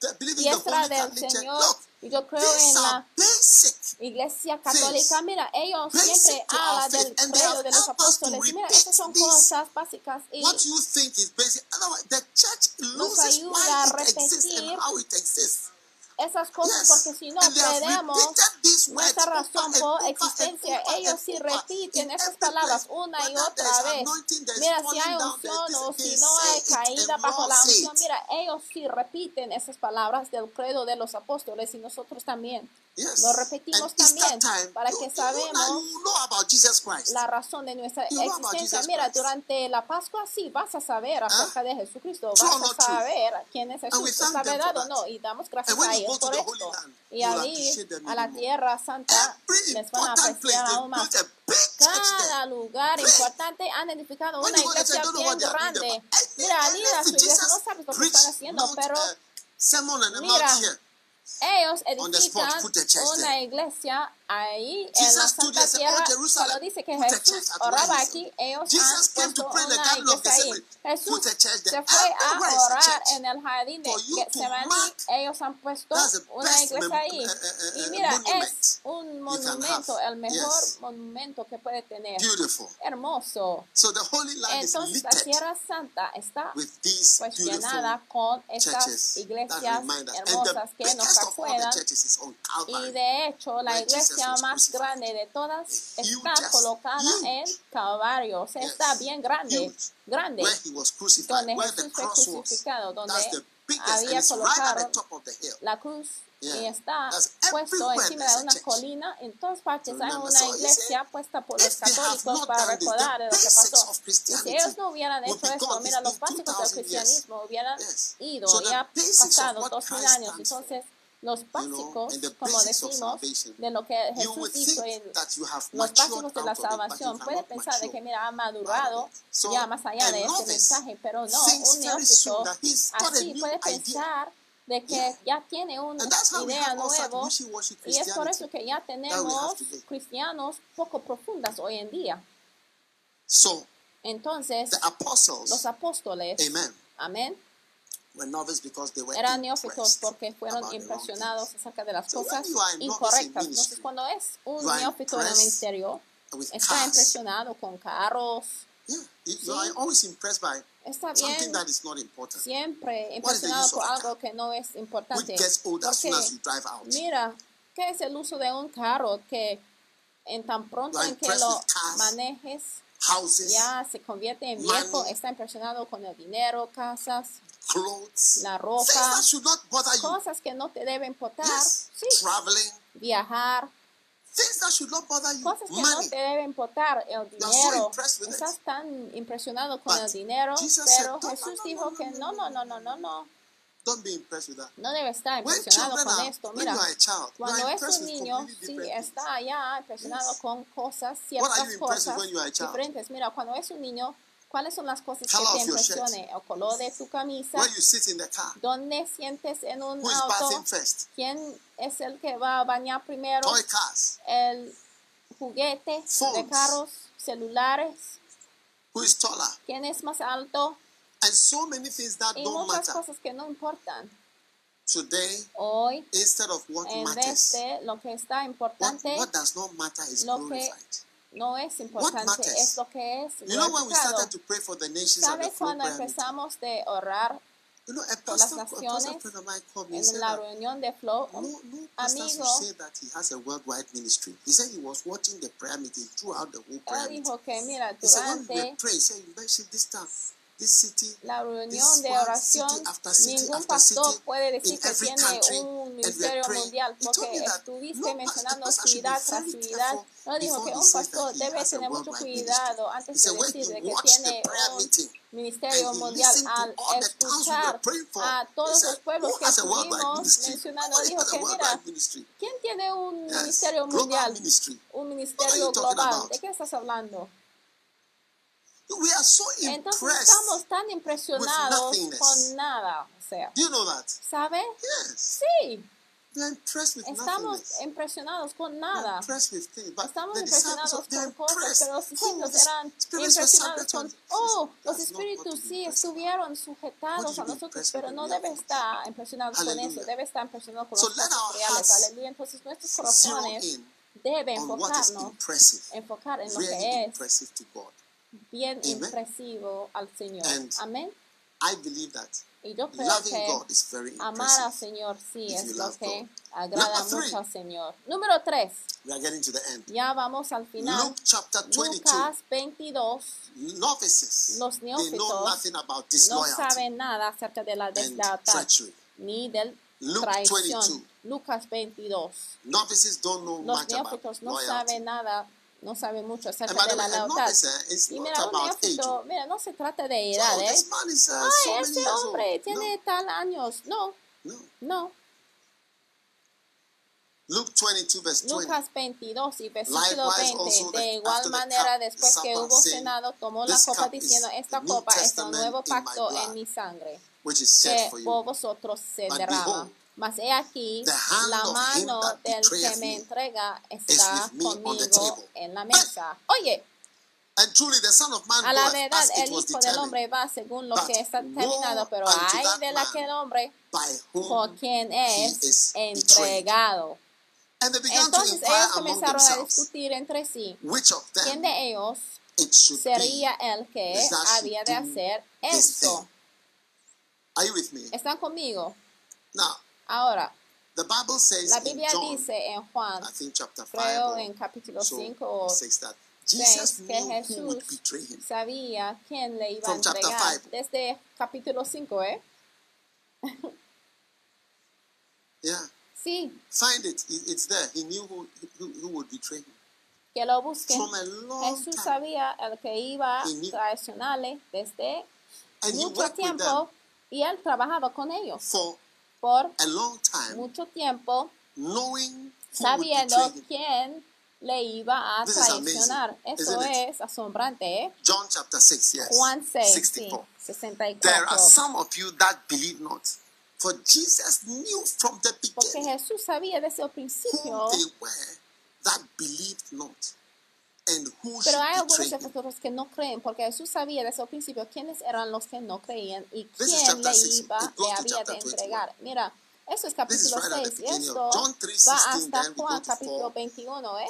A: diestra del. Señor. Y yo creo en la Iglesia Católica. Mira, ellos siempre hablan del credo de los apóstoles. Mira, esas son cosas básicas y
B: what you think is basic. Otherwise, the church loses
A: ayuda
B: why
A: a
B: it exists and
A: repetir
B: how it exists.
A: Esas cosas porque si no perdemos nuestra razón por existencia. Ellos sí repiten esas palabras una y otra vez. Mira, si hay unción o si no hay caída bajo la unción, mira, ellos sí repiten esas palabras del credo de los apóstoles y nosotros también. Lo repetimos también para que sabemos la razón de nuestra existencia. Mira, durante la Pascua sí vas a saber acerca de Jesucristo, vas a saber quién es Jesús,
B: thank
A: ¿está
B: them
A: verdad o no? Y damos gracias a
B: you
A: ellos
B: go to
A: por
B: the Holy
A: esto.
B: Land,
A: Y ahí a la tierra santa les van a apreciar aún más. Cada lugar importante han edificado una iglesia bien grande. Mira, su iglesia, no sabes lo que están haciendo, pero
B: uh, sermon on the
A: Mira, ellos edifican una iglesia ahí en
B: Jesus
A: la Santa Tierra.
B: "Oh, Jerusalem,
A: Cuando dice que Jesús oraba
B: he is."
A: aquí, ellos
B: Jesus
A: han
B: came to
A: puesto
B: pray in the
A: una
B: Garden of
A: iglesia ahí. Jesús se fue a orar en el jardín de Getsemaní. Ellos han puesto una iglesia ahí.
B: uh, uh, uh,
A: Y mira, es un monumento, el mejor monumento que puede tener. Hermoso. Entonces la Tierra Santa está pues llenada con estas iglesias hermosas que nos acuerdan y de hecho la
B: Jesus
A: iglesia más grande de todas está colocada en Calvario, o sea, está bien grande, grande, donde Jesús fue crucificado, donde había colocado la cruz y está puesto encima de una colina. En todas partes hay una iglesia puesta por los católicos para recordar lo que pasó. Y si ellos no hubieran hecho esto, mira, los básicos del
B: 2000 years.
A: cristianismo hubieran ido, ya pasado dos mil años. Entonces, los básicos, como decimos, de lo que Jesús hizo en los básicos de la salvación. Puede pensar de que, mira, ha madurado.
B: So,
A: ya más allá de este mensaje, pero no, un neófito así puede pensar de que
B: Yeah.
A: ya tiene una idea nueva y es por eso que ya tenemos cristianos poco profundas hoy en día.
B: So
A: Entonces,
B: the apostles,
A: los apóstoles,
B: amen,
A: amén, eran neófitos porque fueron impresionados acerca de las cosas incorrectas. Entonces, cuando es un neófito en el ministerio, está impresionado con carros, Sí. está
B: something
A: bien,
B: that is not important,
A: siempre impresionado por algo que no es importante. Porque. Mira, ¿qué es el uso de un carro que en tan pronto en que lo manejes ya se convierte en viejo? Está impresionado con el dinero, casas,
B: clothes,
A: la ropa,
B: that should not bother you.
A: cosas que no te deben importar.
B: Yes,
A: Sí,
B: traveling,
A: viajar,
B: things that should not bother you.
A: cosas que no
B: Money.
A: te deben importar, el
B: so
A: dinero.
B: it.
A: Estás tan impresionado con
B: But
A: el dinero,
B: Jesus
A: pero
B: said, "No, no,
A: Jesús
B: no,
A: dijo
B: no, no,
A: que
B: no,
A: no,
B: no,
A: no, no, no, no, no.
B: Don't be impressed with that.
A: No debe estar
B: When
A: impresionado
B: children
A: con
B: are,
A: esto.
B: when
A: Mira,
B: child,
A: cuando es un niño, sí, está ya impresionado
B: Yes.
A: con cosas, ciertas cosas
B: when
A: diferentes. Mira, cuando es un niño, ¿cuáles son las cosas que te impresionen? El color de tu camisa,
B: When you sit in the car,
A: dónde sientes en un
B: who
A: auto,
B: first?
A: quién es el que va a bañar primero,
B: Toy cars.
A: el juguete de carros, celulares,
B: Who is taller?
A: quién es más alto
B: And so many things that
A: y
B: don't
A: muchas
B: matter.
A: cosas que no importan.
B: Today,
A: Hoy,
B: instead of what
A: en vez
B: matters,
A: de lo que está importante,
B: what does not matter is
A: lo que
B: glorified.
A: No es importante, es lo que es
B: You know when we started to pray for the nations at the
A: ¿Sabe cuando empezamos de orar
B: You know,
A: por las
B: pastor, a pastor
A: naciones
B: friend of mine called me
A: en la reunión de Flow?
B: no, no
A: amigo
B: say that he has a worldwide ministry. He said he was watching the prayer meeting throughout the whole prayer
A: él
B: meeting.
A: dijo que, mira,
B: He said when we
A: durante
B: he said you mentioned this city,
A: la reunión de oración, ningún pastor puede decir que tiene un ministerio mundial porque estuviste mencionando actividad tras
B: careful
A: No dijo que un pastor debe tener mucho cuidado antes de decir de que tiene un ministerio mundial al escuchar a todos los pueblos que estuvimos mencionando. Dijo que, mira. ¿quién tiene un ministerio mundial? Un ministerio global. ¿De qué estás hablando?
B: We are so
A: Entonces
B: impressed.
A: estamos tan impresionados con nada. O sea,
B: you know that?
A: ¿sabe?
B: Yes.
A: Sí, estamos impresionados con nada. Estamos impresionados con cosas, pero los
B: Oh,
A: discípulos eran impresionados con, oh, los espíritus sí estuvieron sujetados
B: do
A: a nosotros, pero no debe estar impresionados con eso, debe estar impresionado con
B: let
A: cosas reales. Aleluya. Entonces nuestros corazones deben enfocarnos, enfocar en lo que es. Bien
B: Amen.
A: impresivo al Señor. Amén.
B: I believe that
A: Y yo creo
B: loving
A: que
B: God is very
A: amar al. Señor sí es lo que agrada
B: Number three.
A: mucho al Señor. Número 3.
B: We are getting to the end.
A: Ya vamos al final.
B: Luke chapter 22.
A: Lucas 22.
B: Novices,
A: Los
B: they know
A: neófitos
B: nothing about
A: No saben nada acerca de la deslealtad ni del
B: Luke
A: traición.
B: 22.
A: Lucas 22.
B: Novices don't know
A: Los
B: much about
A: neófitos no
B: loyalty.
A: saben nada, no saben mucho acerca de la lealtad.
B: eh,
A: Y mira, un mira, no se trata de
B: So,
A: edad, ¿eh?
B: is uh,
A: Ay,
B: so old.
A: hombre tiene tal años. No,
B: No, no.
A: no.
B: Luke 22, verse 20.
A: Lucas 22 y versículo
B: Likewise
A: 20.
B: also the-
A: De igual manera,
B: cup,
A: después que hubo cenado, tomó la
B: "This
A: copa diciendo, esta copa es
B: Testament
A: nuevo pacto
B: blood,
A: en mi sangre, que por vosotros se derrama.
B: behold,
A: Mas he aquí, la mano del que me entrega está conmigo en la mesa. Oye,
B: And truly, the Son of Man
A: a la verdad,
B: as
A: el Hijo del hombre va según lo
B: But
A: que está determinado, pero hay de aquel hombre por quien es entregado. Entonces ellos comenzaron a discutir entre sí
B: which of
A: quién de ellos sería el que había de hacer esto.
B: thing. Are you with me?
A: ¿Están conmigo?
B: Now,
A: Ahora,
B: the Bible says
A: la
B: in
A: Biblia
B: John,
A: dice en Juan,
B: I think chapter 5,
A: creo
B: or
A: en capítulo
B: so,
A: 5 o
B: it says that Jesus
A: 6, que Jesús sabía quién le iba a entregar.
B: five.
A: Desde capítulo 5, ¿eh?
B: Yeah,
A: Sí,
B: find it. It- It's there. He knew who, who, who would betray him.
A: que lo busquen.
B: From a long
A: Jesús
B: time.
A: sabía el que iba a traicionarle desde mucho tiempo y él trabajaba con ellos
B: for
A: por
B: a long time,
A: mucho tiempo
B: knowing
A: sabiendo quién le iba a
B: This
A: traicionar. Eso es asombrante, ¿eh?
B: John chapter 6, yes.
A: Juan 6, sí,
B: 64.
A: 64.
B: There are some of you that believe not. For Jesus knew from the
A: Porque
B: beginning
A: Jesús sabía desde el
B: who they were that believed not,
A: pero hay algunos de vosotros que no creen, porque Jesús sabía desde el principio quiénes eran los que no creían y quién le iba, le había de
B: 21.
A: entregar. Mira, eso es capítulo
B: right at the
A: 6 y esto
B: of John 3,
A: va
B: 16,
A: hasta Juan capítulo
B: 4.
A: 21, ¿eh?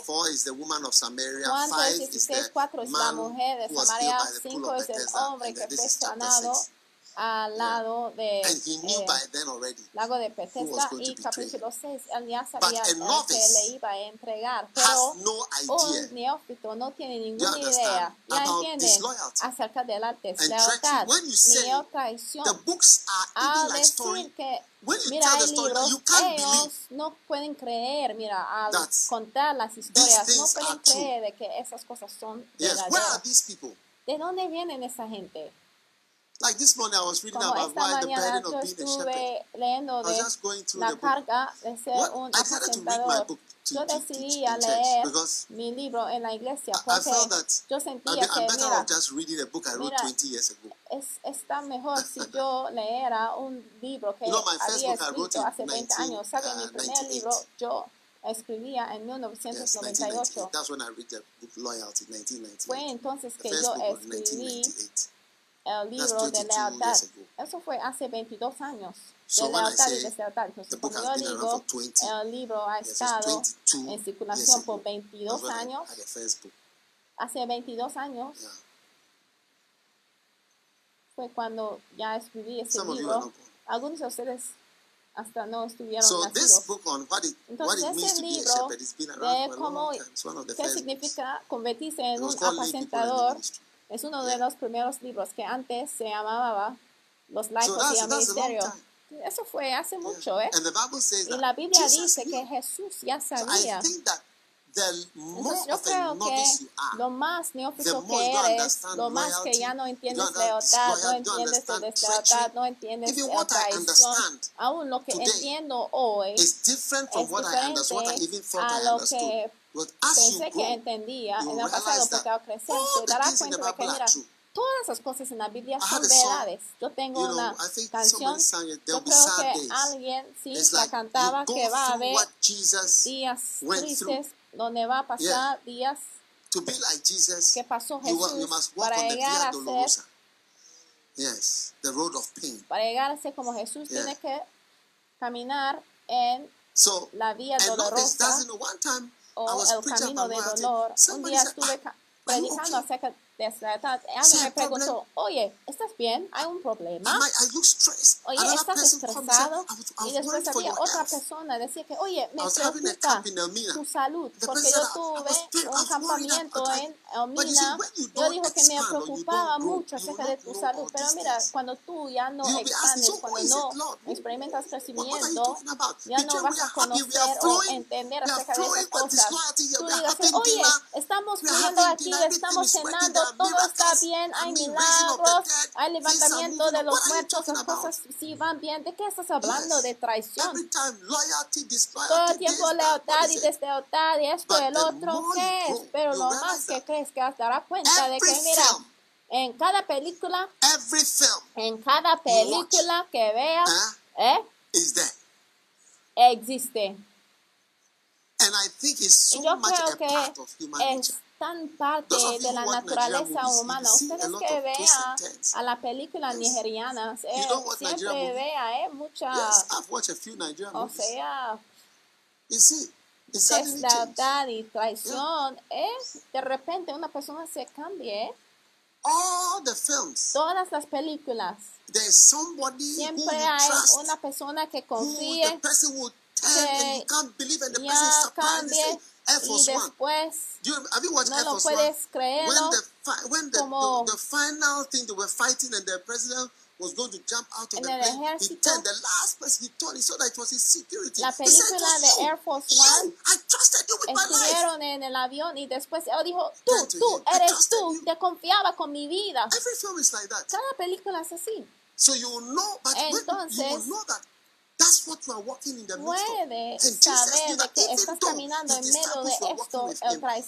A: Juan
B: Five
A: 3,
B: is
A: 16,
B: the
A: 4 es la mujer de Samaria,
B: healed by the pool
A: 5
B: of
A: es el hombre que fue sanado
B: 6.
A: Al lado de
B: And he knew
A: eh,
B: by then already.
A: lago de Bethesda y capítulo 6, él ya sabía el que le iba a entregar, pero
B: no
A: un neófito no tiene ninguna idea, ya entiende acerca de la deslealtad ni o traición.
B: The books are even
A: Al decir que, mira, hay libros, ellos
B: believe
A: no pueden creer, mira, al contar las historias, no pueden creer de que esas cosas son verdaderas. ¿De dónde vienen esa gente?
B: Like this morning, I was reading
A: Como
B: about why the burden of being a shepherd. I was just going through
A: la
B: the book.
A: de ser
B: What-
A: un
B: I decided to read my book to,
A: Yo
B: to, to,
A: a
B: church
A: leer
B: because
A: mi libro en la iglesia
B: I, I felt that
A: yo sentía
B: be, I'm better
A: mira,
B: off just reading a book I wrote
A: mira,
B: 20 years ago.
A: es, está mejor si yo leera un libro que
B: You know, my first
A: había
B: book I wrote in
A: hace 20
B: 19,
A: años. ¿Saben? Mi
B: uh,
A: primer
B: 98.
A: libro yo escribía en
B: Yes,
A: 1998.
B: 1998. That's when I read the book Loyalty, 1998.
A: Fue entonces que yo escribí
B: 1998.
A: El libro de
B: 22
A: lealtad.
B: ago.
A: Eso fue hace 22 años.
B: So
A: de lealtad y
B: say
A: deslealtad. Entonces,
B: has
A: yo digo
B: for 20,
A: el libro ha estado
B: 22
A: en circulación
B: ago.
A: por
B: That's
A: 22
B: when I
A: años, hace 22 años
B: Yeah.
A: fue cuando ya escribí ese
B: Some
A: libro. Algunos de ustedes hasta no estuvieron
B: So
A: nacidos.
B: this book on what it, what
A: Entonces
B: it means
A: ese
B: to be a
A: libro
B: shepherd, it's been
A: de cómo, qué significa convertirse en un apacentador. Es uno de los primeros libros que antes se llamaba Los laicos
B: that's-
A: y el ministerio. Eso fue hace
B: Yeah.
A: mucho, ¿eh?
B: And the Bible says
A: Y la Biblia
B: Jesus
A: dice
B: knew.
A: que Jesús ya
B: So I
A: sabía.
B: think that the more
A: Entonces yo creo que lo más neófito que eres, lo más que ya no entiendes lealtad, no entiendes de
B: understand
A: deslealtad, no entiendes
B: what I
A: traición, aún lo que entiendo hoy es diferente a lo que pensé que entendía en el pasado
B: realize
A: porque
B: that
A: al crecer
B: all
A: se
B: the
A: dará
B: things in the
A: cuenta de que mira, todas esas cosas en la Biblia
B: I
A: son verdades. Yo tengo una canción, yo creo que alguien sí la cantaba que va a haber días tristes donde va a pasar días
B: To be like Jesus,
A: que pasó Jesús
B: must walk
A: para
B: on the
A: llegar a ser.
B: Yes, the road of pain.
A: para llegar a ser como Jesús tiene que caminar en
B: So,
A: la vía dolorosa o el
B: camino
A: de dolor. Un día estuve
B: "Ah,
A: predicando
B: okay?"
A: acerca alguien
B: See,
A: me preguntó, oye, ¿estás bien? ¿Hay un problema? Oye, ¿estás estresado? Y después había otra persona, decía que, oye, me preocupa tu salud, porque yo tuve un campamento en Elmina. Yo dijo que me preocupaba mucho acerca de tu salud, pero mira, cuando tú ya no expandes, cuando no experimentas crecimiento, ya no vas a conocer o entender acerca de esas cosas. Tú digas, oye, estamos comiendo aquí, estamos cenando, todo está bien, hay milagros, hay levantamiento de los muertos, las cosas sí van bien. ¿De qué estás hablando? De traición. Todo el tiempo lealtad y deslealtad y esto y el otro, ¿qué es? Pero lo más que crees que te darás cuenta de que, mira, en cada película, en cada película que veas, ¿eh? existe.
B: And I think it's so
A: Y yo
B: much
A: creo
B: a
A: que
B: part of human
A: es. Tan parte de la
B: who
A: naturaleza humana. Ustedes que vean a la película nigeriana, eh, siempre vea eh, mucha, o sea, deslealtad y traición. Es de repente una persona se cambie. ¿eh?
B: All the films,
A: Todas las películas.
B: there is somebody who
A: Siempre hay una persona que
B: who the
A: confíe,
B: person will turn
A: que
B: and you can't believe, and the person is
A: ya
B: surprised. Air
A: y
B: Force One.
A: después
B: you, have you watched
A: no
B: Air
A: lo
B: One?
A: puedes creerlo.
B: When the when the,
A: como-
B: the, the final thing they were fighting and the president was going to jump out of the plane, he turned the last person he turned, he saw that it was his security.
A: La
B: he said, "It
A: película de
B: you.
A: Air Force
B: You.
A: One
B: I trusted you with my life.
A: estuvieron en el avión y después él dijo, tú, tú, eres tú,
B: you.
A: te confiaba con mi vida.
B: Every film is like that.
A: Cada película es así.
B: So you know, but when you
A: Entonces,
B: will know that that's what you are walking in the midst of.
A: Puede saber de que estás caminando en medio de esto, el
B: trait,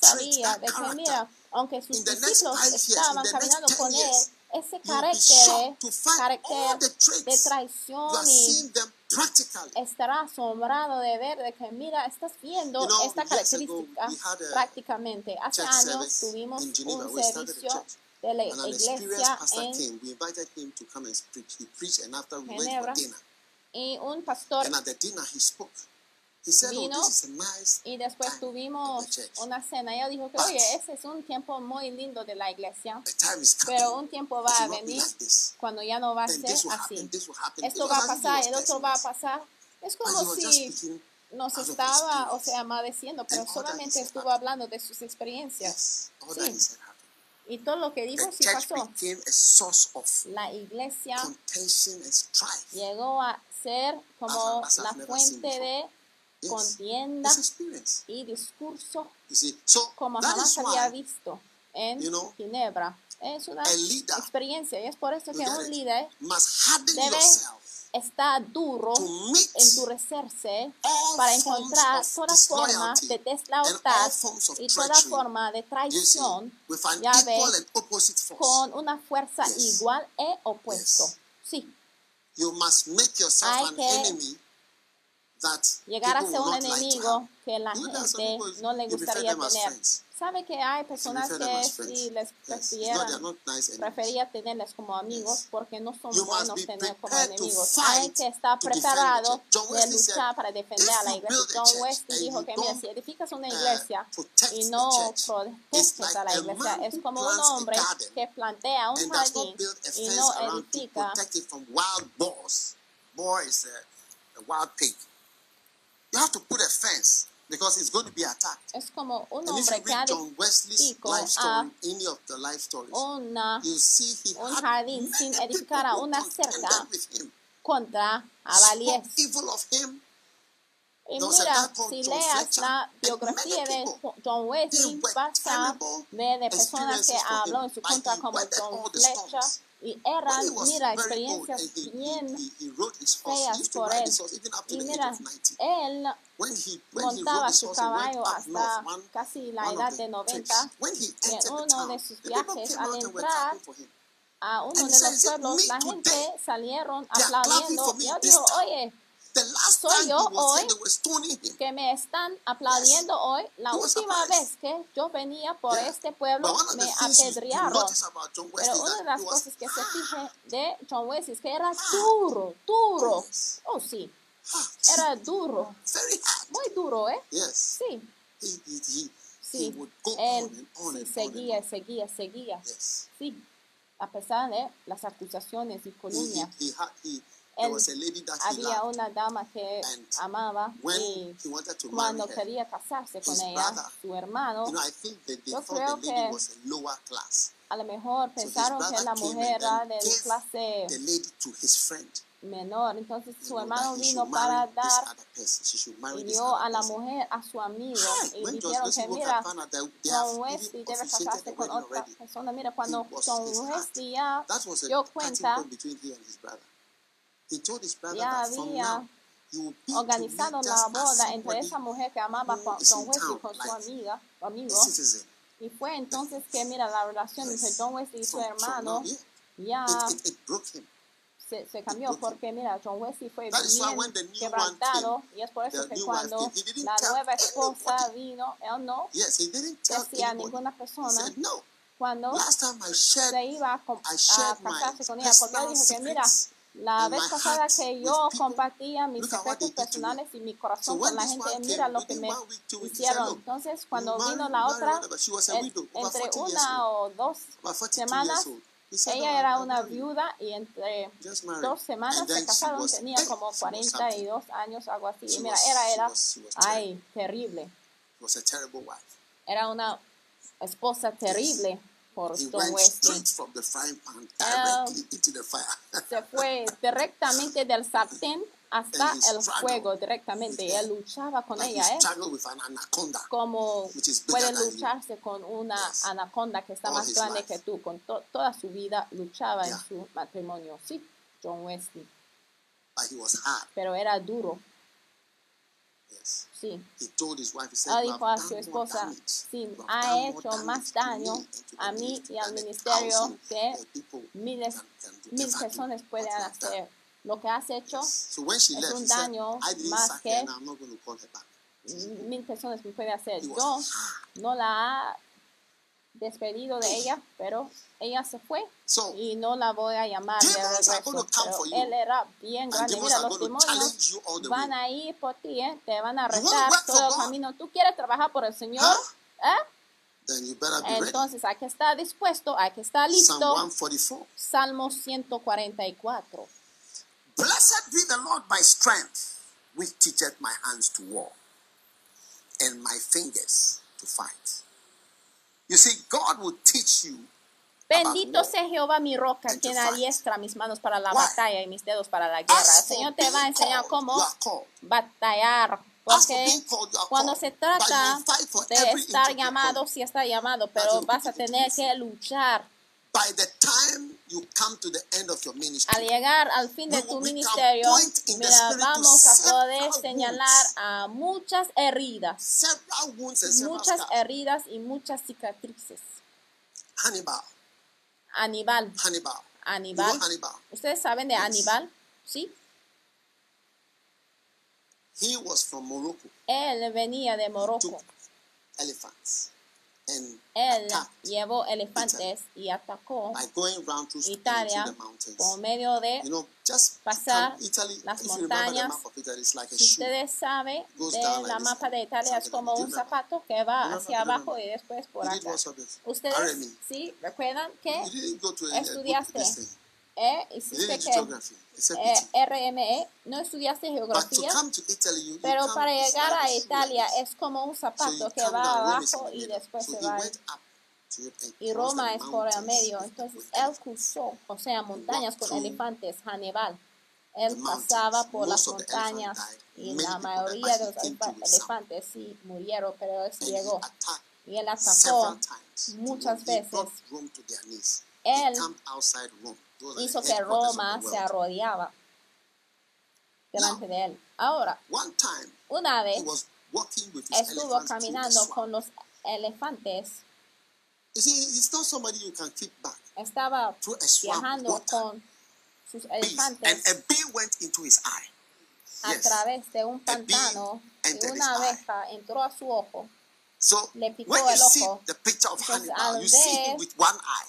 A: sabía de que, mira, aunque sus discípulos estaban caminando
B: 10
A: con él, ese carácter, carácter de traición y estará asombrado de ver de que, mira, estás viendo
B: You know,
A: esta
B: ago,
A: característica prácticamente. Hace años tuvimos un servicio de la
B: And an experienced
A: iglesia
B: pastor
A: en
B: came. We invited him to come and preach. He preached, and after we went
A: Ginebra. Y un pastor Vino
B: Oh, nice
A: y después tuvimos una cena. Ella dijo que, oye, ese es un tiempo muy lindo de la iglesia, pero un tiempo va a venir cuando ya no va a ser así. Esto va a pasar, el otro va a pasar. Es como si nos estaba, o sea, amadeciendo, pero solamente estuvo hablando de sus experiencias. Sí.
B: that he said happened.
A: Y todo lo que dijo
B: The
A: sí pasó.
B: became a source of
A: La iglesia
B: contention and strife.
A: llegó a ser como
B: As- as
A: la fuente de
B: Yes,
A: contienda y discurso
B: so
A: como jamás había visto en
B: you know,
A: Ginebra. Es una experiencia y es por eso que un líder debe está duro, endurecerse para encontrar toda forma de deslautar y toda forma de traición ya ve,
B: equal and opposite force.
A: con una fuerza
B: Yes.
A: igual e opuesto.
B: Yes.
A: Sí,
B: You must make yourself
A: Hay
B: an
A: que
B: enemy that
A: llegar a ser un
B: like
A: enemigo
B: have.
A: que la gente no le gustaría tener.
B: friends.
A: Sabe que hay personas que sí les
B: Yes.
A: Prefieran
B: not nice
A: prefería tenerles como amigos
B: Yes.
A: porque no son
B: You
A: buenos tener como enemigos. Hay que estar preparado de luchar para defender
B: "If
A: a la iglesia. John Wesley dijo que mira, si edificas una
B: uh,
A: iglesia
B: protect
A: y no proteges
B: like
A: a la iglesia, es como un hombre que plantea un jardín y no edifica.
B: Boar is a, a wild pig. You have to put a fence because it's going to be attacked.
A: es como un hombre que ha
B: John Wesley's life story, any of the life stories,
A: una
B: you see he
A: un jardín sin edificar a una cerca
B: with him,
A: contra a
B: spoke
A: Valies.
B: evil of him.
A: Y mira, si
B: John
A: leas la biografía de John Wesley, vas a ver de personas que habló en su contra como John Fletcher. Y eran, mira, experiencias bien feas por él. Y mira,
B: of 90.
A: él montaba su caballo hasta casi la edad de
B: the
A: 90
B: trips, when he
A: que
B: entered the
A: uno de sus viajes al entrar a uno de los
B: "Is it
A: pueblos, la gente salieron aplaudiendo y dijo,
B: time.
A: oye, Soy yo hoy que me están aplaudiendo hoy. La última vez que yo venía por este pueblo me apedrearon. Pero una de las cosas que se fije de John Wesley es que era duro, duro.
B: Oh.
A: Oh, sí, era duro. Muy duro, ¿eh? Sí, Sí, él sí, seguía, seguía, seguía. Sí, a pesar de las acusaciones y calumnias.
B: He had, he, there
A: Él
B: was a lady that he
A: Había una dama que amaba y
B: he wanted to marry
A: cuando quería casarse con ella, su hermano,
B: you know, I think that they
A: Yo creo
B: the lady
A: que-
B: was a lower class.
A: a lo mejor pensaron que la mujer era de clase
B: the lady to his friend.
A: menor. Entonces su hermano vino para dar y dio a la mujer a su amigo y dijeron que mira, John Wesley debe casarse con otra persona. Mira, cuando John. Wesley ya dio cuenta, ya había organizado la boda entre esa mujer que amaba con
B: in
A: Wesley con su amiga, amigo. Y fue entonces que, mira, la relación entre
B: Yes.
A: John Wesley y su hermano ya se, se cambió porque, mira, John Wesley fue bien quebrantado y es por eso que cuando la nueva esposa vino, él no decía a ninguna persona cuando se iba a, a casarse con ella, porque él dijo que, mira, la vez pasada que yo compartía mis secretos personales y mi corazón con la gente, mira lo que me hicieron. Entonces, cuando vino la otra, entre
B: 40 years
A: una o dos
B: About 42
A: semanas, ella era una viuda y entre dos semanas se casaron, tenía como
B: She was something.
A: 42 años, algo así. Y mira, era, era, ay, terrible. Era una esposa terrible por
B: He from the pan
A: Ah.
B: directly into the fire.
A: Se fue directamente del sartén hasta el fuego directamente. Él luchaba con
B: like
A: ella, ¿eh?
B: struggled with an anaconda.
A: Como puede
B: you.
A: lucharse con una
B: Yes.
A: anaconda que está
B: All
A: más grande
B: life.
A: que tú. Con to- toda su vida luchaba en su matrimonio. Sí, John Wesley.
B: But he was hard.
A: Pero era duro,
B: Yes.
A: sí.
B: He told his wife, he said,
A: Él
B: "You
A: dijo a su esposa, sí, ha hecho más daño a mí y al ministerio que miles, mil personas pueden
B: you have done."
A: hacer. Lo que has hecho, es un daño más que-
B: her and I'm not going to call her back.
A: mil personas pueden hacer. Yo no la despedido de ella, pero ella se fue y no la voy a llamar de regreso. Pero él era bien
B: and
A: grande. Mira, los demonios van a ir por ti, ¿eh? te van a retar todo el camino. ¿Tú quieres trabajar por el Señor? ¿Eh?
B: Then you better be ready.
A: Entonces hay que estar dispuesto, hay que estar listo.
B: 144.
A: Salmo 144.
B: Blessed be the Lord my strength, which teacheth my hands to war and my fingers to fight. You see, God will teach you
A: Bendito sea Jehová mi roca, quien adiestra mis manos para la batalla y mis dedos para la guerra. El Señor te va a enseñar cómo batallar. Porque cuando se trata de estar llamado, sí está llamado, pero vas a tener que luchar.
B: By the time you come to the end of your ministry,
A: Al llegar al fin de tu ministerio, mira, vamos a poder señalar a muchas heridas, muchas heridas y muchas cicatrices.
B: Hannibal,
A: Aníbal,
B: Hannibal.
A: Aníbal.
B: Hannibal.
A: ¿Ustedes saben de
B: Yes.
A: Aníbal? Sí.
B: He was from Morocco.
A: Él venía de Morocco.
B: Took elephants
A: Él llevó elefantes y atacó Italia
B: to the mountains.
A: por medio de,
B: You know, just
A: pasar
B: Italy.
A: las montañas.
B: Italy, like
A: si ustedes saben, de la mapa de Italia es como un zapato que va hacia abajo y después por acá. Ustedes, sí, recuerdan que estudiaste
B: You
A: hiciste
B: didn't do
A: que
B: geography. It's a
A: eh,
B: pity.
A: RME, no estudiaste geografía,
B: come to Italy, you, you
A: pero para llegar a Italia es como un zapato que va abajo y después se va. Y Roma es por el medio. Entonces él cruzó, o sea, montañas con elefantes, Hannibal. Él pasaba por las montañas y la mayoría de los elefantes sí murieron, pero él llegó. Y él atacó, muchas veces. Él hizo
B: the
A: que Roma se arrodillaba delante de él. Ahora, una
B: he
A: vez
B: was walking with his
A: estuvo caminando con los elefantes,
B: You see, it's not somebody you can keep back
A: estaba viajando con sus elefantes
B: a bee went into his eye.
A: a
B: Yes.
A: través de un pantano y una abeja entró a su ojo.
B: So
A: Le picó
B: when you
A: el
B: see
A: ojo.
B: the picture of
A: Entonces,
B: Hannibal,
A: al
B: you see him
A: ver-
B: with one eye.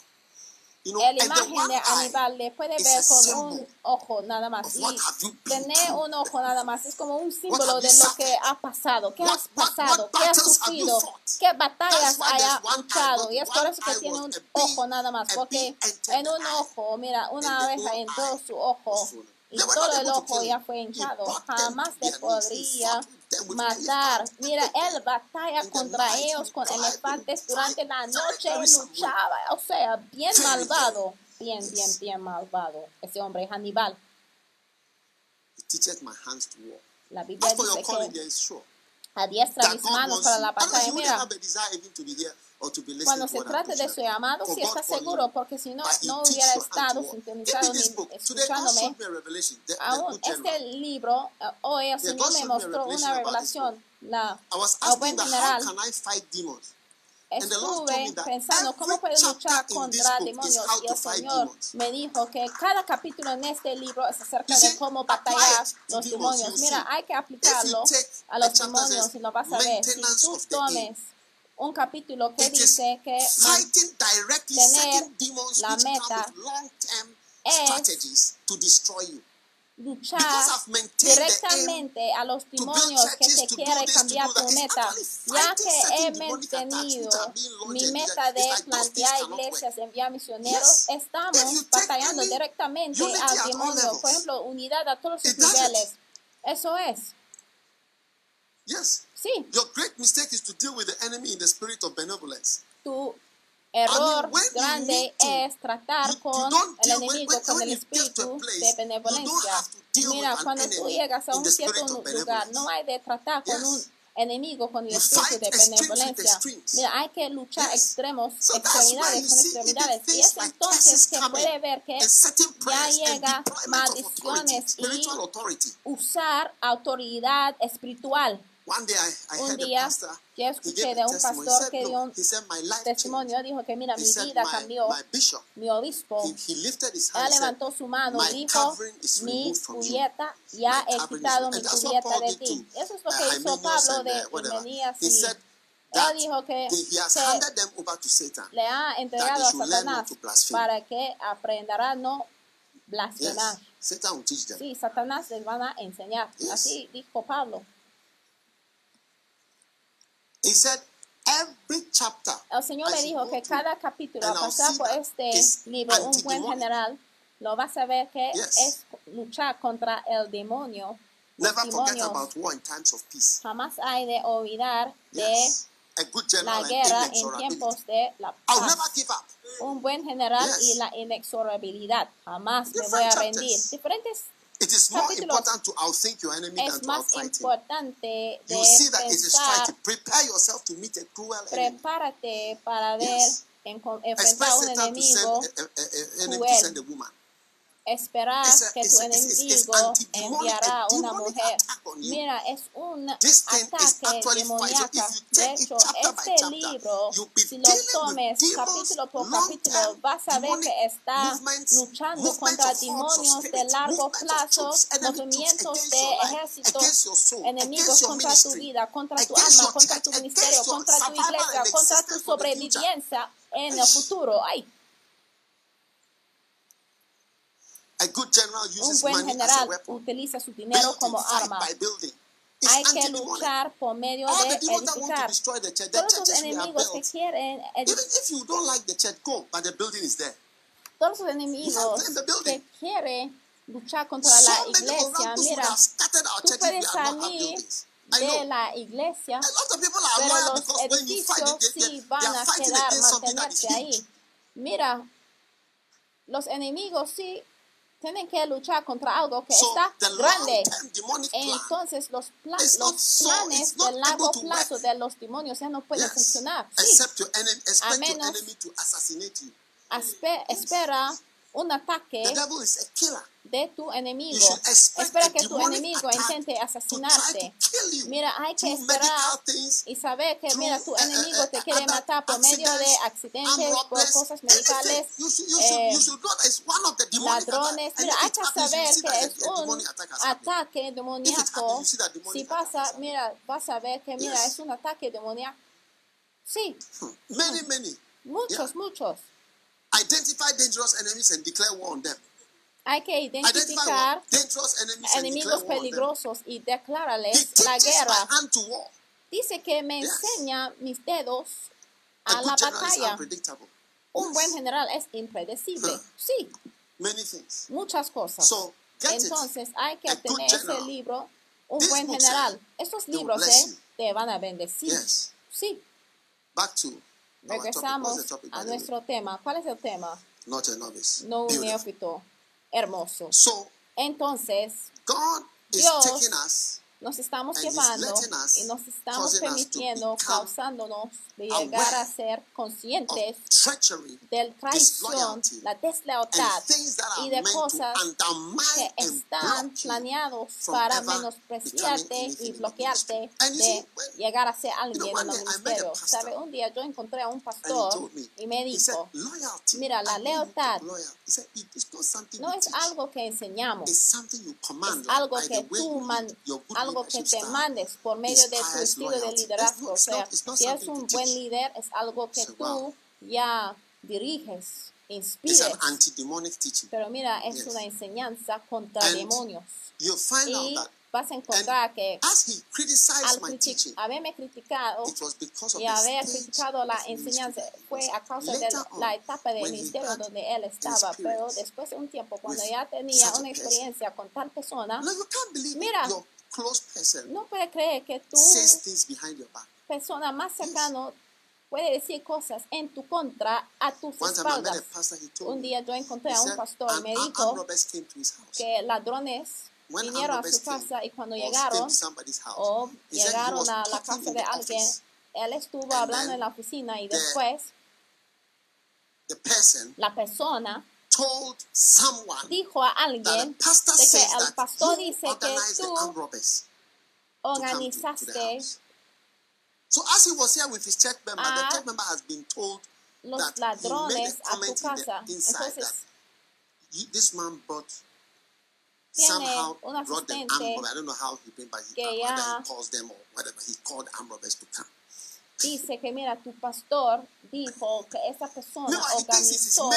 B: You know, the
A: imagen de Aníbal le puede ver con un ojo nada más. Y tener un ojo nada más es como un símbolo de lo que ha pasado, qué has pasado, qué has sufrido, qué batallas haya luchado. Y es por eso que tiene un ojo nada más, porque en un ojo, mira, una abeja entró su ojo y todo el ojo ya fue hinchado. Jamás le podría matar. Mira, él batalla contra ellos con elefantes durante la noche y luchaba. O sea, bien malvado. Bien, bien, bien malvado. Ese hombre Hannibal.
B: He teaches my hands to war.
A: La Biblia dice que adiestra mis manos para la batalla. Mira, cuando se trate de su llamado, sí
B: God
A: está seguro, porque si no, no hubiera estado sintonizado ni escuchándome. Aún este libro, eh, hoy el Señor me mostró una revelación. La,
B: I was
A: a
B: asking
A: buen general,
B: can I fight demons? And the Lord told me
A: estuve
B: that
A: pensando cómo puedo luchar contra demonios y el Señor me dijo que cada capítulo en este libro es acerca de cómo batallar los demonios. Mira, hay que aplicarlo a los demonios y lo vas a ver. Si tú tomes un capítulo que
B: It
A: dice que man-
B: fighting directly
A: tener la meta
B: come with long-term
A: es
B: strategies to destroy you.
A: luchar directamente a los demonios que
B: do
A: quiere cambiar tu meta, ya que he mantenido mi meta de plantear iglesias, enviar misioneros, estamos batallando directamente al demonio, por ejemplo, unidad a todos sus niveles. Eso es,
B: Yes.
A: Sí,
B: Your great mistake is to deal with the enemy in the spirit of benevolence.
A: tu error
B: when you
A: grande
B: to,
A: es tratar
B: You- you
A: con
B: don't
A: el enemigo,
B: when-
A: con
B: when
A: el
B: you
A: espíritu
B: place,
A: de
B: you
A: benevolencia. Mira, cuando tú llegas a un cierto lugar, no hay de tratar con
B: Yes.
A: un enemigo con el
B: You
A: espíritu de benevolencia. Mira, hay que luchar
B: Yes.
A: extremos,
B: So
A: extremidades
B: you
A: con extremidades. Y es entonces que puede ver que ya llega maldiciones y usar autoridad espiritual.
B: One day I, I
A: Un día
B: a pastor,
A: yo
B: he
A: escuché de un pastor
B: said,
A: que dio un testimonio, dijo que mira, mi vida cambió, mi obispo. Él levantó su mano y dijo, mi cubierta, ya he quitado mi cubierta de ti. Eso es lo
B: uh,
A: que hizo Pablo de. Himenías y él dijo que
B: Satan.
A: le ha entregado a Satanás para que aprenderá a no blasfemar. Sí, Satanás les van a enseñar. Así dijo Pablo.
B: He said, every chapter,
A: El Señor le dijo que cada capítulo,
B: I'll
A: pasar por este libro, un buen general, lo vas a ver que
B: Yes.
A: es luchar contra el demonio.
B: Never forget about war in times of peace.
A: Jamás hay de olvidar de
B: Yes. A good
A: la guerra en tiempos de la
B: I'll never
A: paz.
B: give up.
A: Un buen general
B: Yes.
A: y la inexorabilidad. Jamás me
B: Different
A: voy a
B: chapters.
A: rendir. Diferentes
B: It is more important to outthink your enemy than to outfight him. You see that it is striking. Prepare yourself to meet a cruel enemy.
A: prepárate para ver,
B: Yes.
A: enfrentar a un
B: Satan to send a, a, a, enemy to send a woman.
A: Esperar
B: a-
A: que tu enemigo enviará una mujer. Mira, es un ataque
B: you
A: De hecho, este libro, si lo tomes capítulo por capítulo, vas a ver que está luchando contra demonios de largo plazo, movimientos de ejércitos enemigos contra tu vida, contra tu alma, contra tu ministerio, contra tu iglesia, contra tu sobrevivencia en el futuro. Ay,
B: A good general
A: un buen general utiliza su dinero como arma. Hay que luchar por medio
B: All
A: de edificar.
B: destroy the church, the
A: Todos los enemigos que quieren
B: Even
A: edi-
B: if you don't like the church, go, but the building is there.
A: todos los enemigos que quieren luchar contra la iglesia, mira, tú puedes salir de la iglesia, pero los edificios sí van a quedar, mantenerse ahí. Mira, los enemigos sí tienen que luchar contra algo que
B: So
A: está grande. Entonces los, pla-
B: It's not
A: los
B: so-
A: planes
B: it's
A: de largo plazo de los demonios ya no pueden
B: Yes.
A: funcionar. Sí,
B: enemy, your
A: menos-
B: enemy to assassinate you.
A: Aspe- espera un ataque
B: The devil is a killer.
A: De tu enemigo. Espera que tu enemigo intente asesinarte. Mira, hay que esperar y saber que, mira, tu
B: through, uh,
A: enemigo te quiere
B: other
A: matar por medio de accidentes, por cosas medicales, eh, ladrones. Mira, hay que saber que es un ataque demoníaco. Si pasa, mira, vas a ver que, mira, es un ataque demoníaco. Sí,
B: Hmm. Many, many.
A: muchos, muchos.
B: Identify dangerous enemies and declare war on them.
A: Hay que
B: Identify
A: identificar enemigos peligrosos y declararles la guerra. Dice que me enseña mis dedos
B: A
A: la batalla. Un buen general es impredecible. Sí, muchas cosas. Entonces hay que tener ese libro, un buen general.
B: eh,
A: Estos libros eh, te van a bendecir. Sí, regresamos a nuestro tema. ¿Cuál es el tema?
B: Not a novice.
A: No un neófito hermoso.
B: So
A: Entonces,
B: God is
A: Dios
B: taking us
A: nos estamos llevando y nos estamos permitiendo, causándonos de llegar a ser conscientes del traición, la deslealtad y de cosas que están planeados para menospreciarte y bloquearte de llegar a ser alguien en el ministerio. ¿Sabe? Un día yo encontré a un pastor y me dijo. Mira, la lealtad no es algo que enseñamos, es algo que tú man-
B: good
A: algo que
B: leadership
A: te
B: style.
A: mandes por medio de tu estilo de liderazgo. O sea, si
B: something
A: un buen líder, es algo que tú ya diriges, inspires. Pero mira, es una enseñanza contra demonios. Y
B: out that
A: vas a encontrar que
B: as he criticized
A: al
B: my
A: criti-
B: teaching,
A: haberme criticado y haber criticado la enseñanza fue a causa de la etapa de
B: when he
A: ministerio donde él estaba. Pero después de un tiempo, cuando ya tenía una experiencia con tal persona, Mira.
B: Close person.
A: No puede creer que tú,
B: says things behind your back.
A: persona más cercano, puede decir cosas en tu contra a tus
B: One
A: espaldas.
B: pastor, he told
A: Un día yo encontré a un pastor y
B: "Armed-
A: me dijo que ladrones
B: When
A: vinieron a su casa y cuando llegaron o llegaron a la casa de alguien, él estuvo
B: And
A: hablando en la oficina y después la persona
B: told someone
A: dijo a alguien
B: pastor
A: de que el pastor dice que
B: organized the
A: tú
B: armed robbers to come to, to the
A: organizaste.
B: So as he was here with his church member, the church member has been told that he made a comment in the inside
A: Entonces,
B: that he, this man brought
A: Tiene
B: somehow brought them armed robbers. I don't know how he bring, but he, whether he calls them or whatever he called armed robbers to come.
A: Dice que mira, tu pastor dijo que esa persona organizó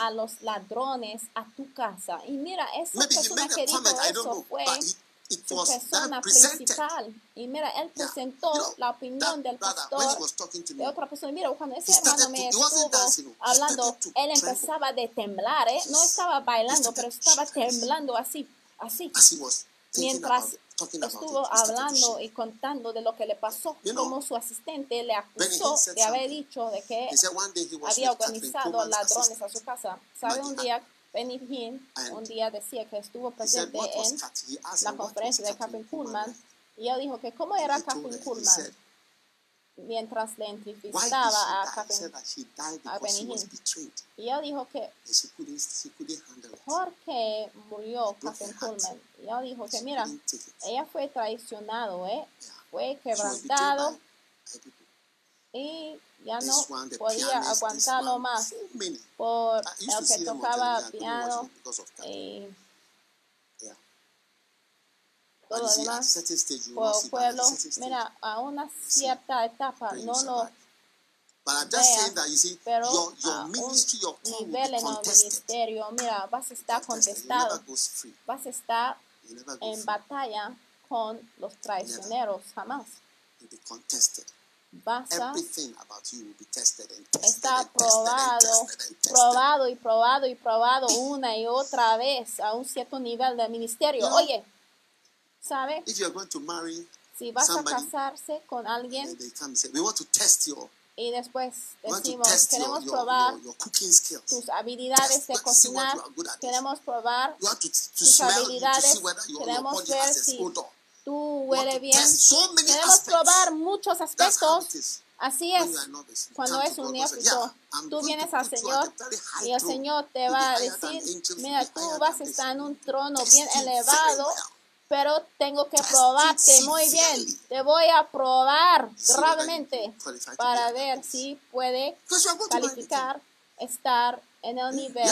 A: a los ladrones a tu casa. Y mira, esa
B: Maybe
A: persona que dijo
B: comment,
A: eso
B: know,
A: fue
B: but it, it
A: su persona principal. Y mira, él
B: Yeah.
A: presentó
B: You know,
A: la opinión del
B: brother,
A: pastor
B: to
A: de otra persona. Mira, cuando ese hermano me
B: to-
A: estuvo
B: dancing,
A: hablando, él empezaba de temblar, ¿eh? No estaba bailando, pero estaba temblando así, así. Mientras estuvo hablando y contando de lo que le pasó,
B: You know,
A: como su asistente le acusó de haber dicho de que había organizado ladrones a su casa. ¿Sabe? Un día, Benny Hinn, un día decía que estuvo presente en la conferencia de
B: Catherine Kuhlman
A: y ella dijo que cómo era
B: he
A: Kuhlman mientras le entrevistaba a Benny ella dijo que
B: she couldn't, she couldn't handle it.
A: ¿por qué murió
B: heart.
A: Kuhlman? Y ella dijo que mira, ella fue traicionado, ¿eh?
B: Yeah.
A: Fue
B: She was betrayed
A: quebrantado y ya no podía aguantarlo más por el que tocaba piano y
B: Yeah.
A: todo
B: But
A: lo
B: you see, at a
A: demás
B: certain stage, you will
A: por pueblo. Mira, a una cierta etapa no lo veas, pero a un nivel en el ministerio, mira, vas a estar contestado, vas a estar en batalla con los traicioneros, jamás. Vas a estar probado, probado y probado y probado una y otra vez a un cierto nivel del ministerio. Oye, ¿sabe?
B: If you're going to marry,
A: Si vas a
B: somebody,
A: casarse con alguien
B: they come and say, we want to test your,
A: y después
B: we want to
A: decimos,
B: test your,
A: queremos
B: your,
A: probar
B: your, your cooking skills.
A: tus habilidades de cocinar,
B: you are
A: queremos probar
B: You to,
A: tus
B: you
A: habilidades, queremos ver
B: a
A: si tú
B: You
A: huele bien.
B: so
A: Queremos probar muchos aspectos. Así es.
B: you are you
A: Cuando es un neófito,
B: "Yeah, I'm
A: tú vienes al
B: you
A: Señor
B: a
A: y el. Señor te va a decir, mira, tú vas a estar en un trono bien
B: you
A: elevado. Pero tengo que probarte muy bien. Te voy a probar gravemente para ver si puede calificar, estar en el nivel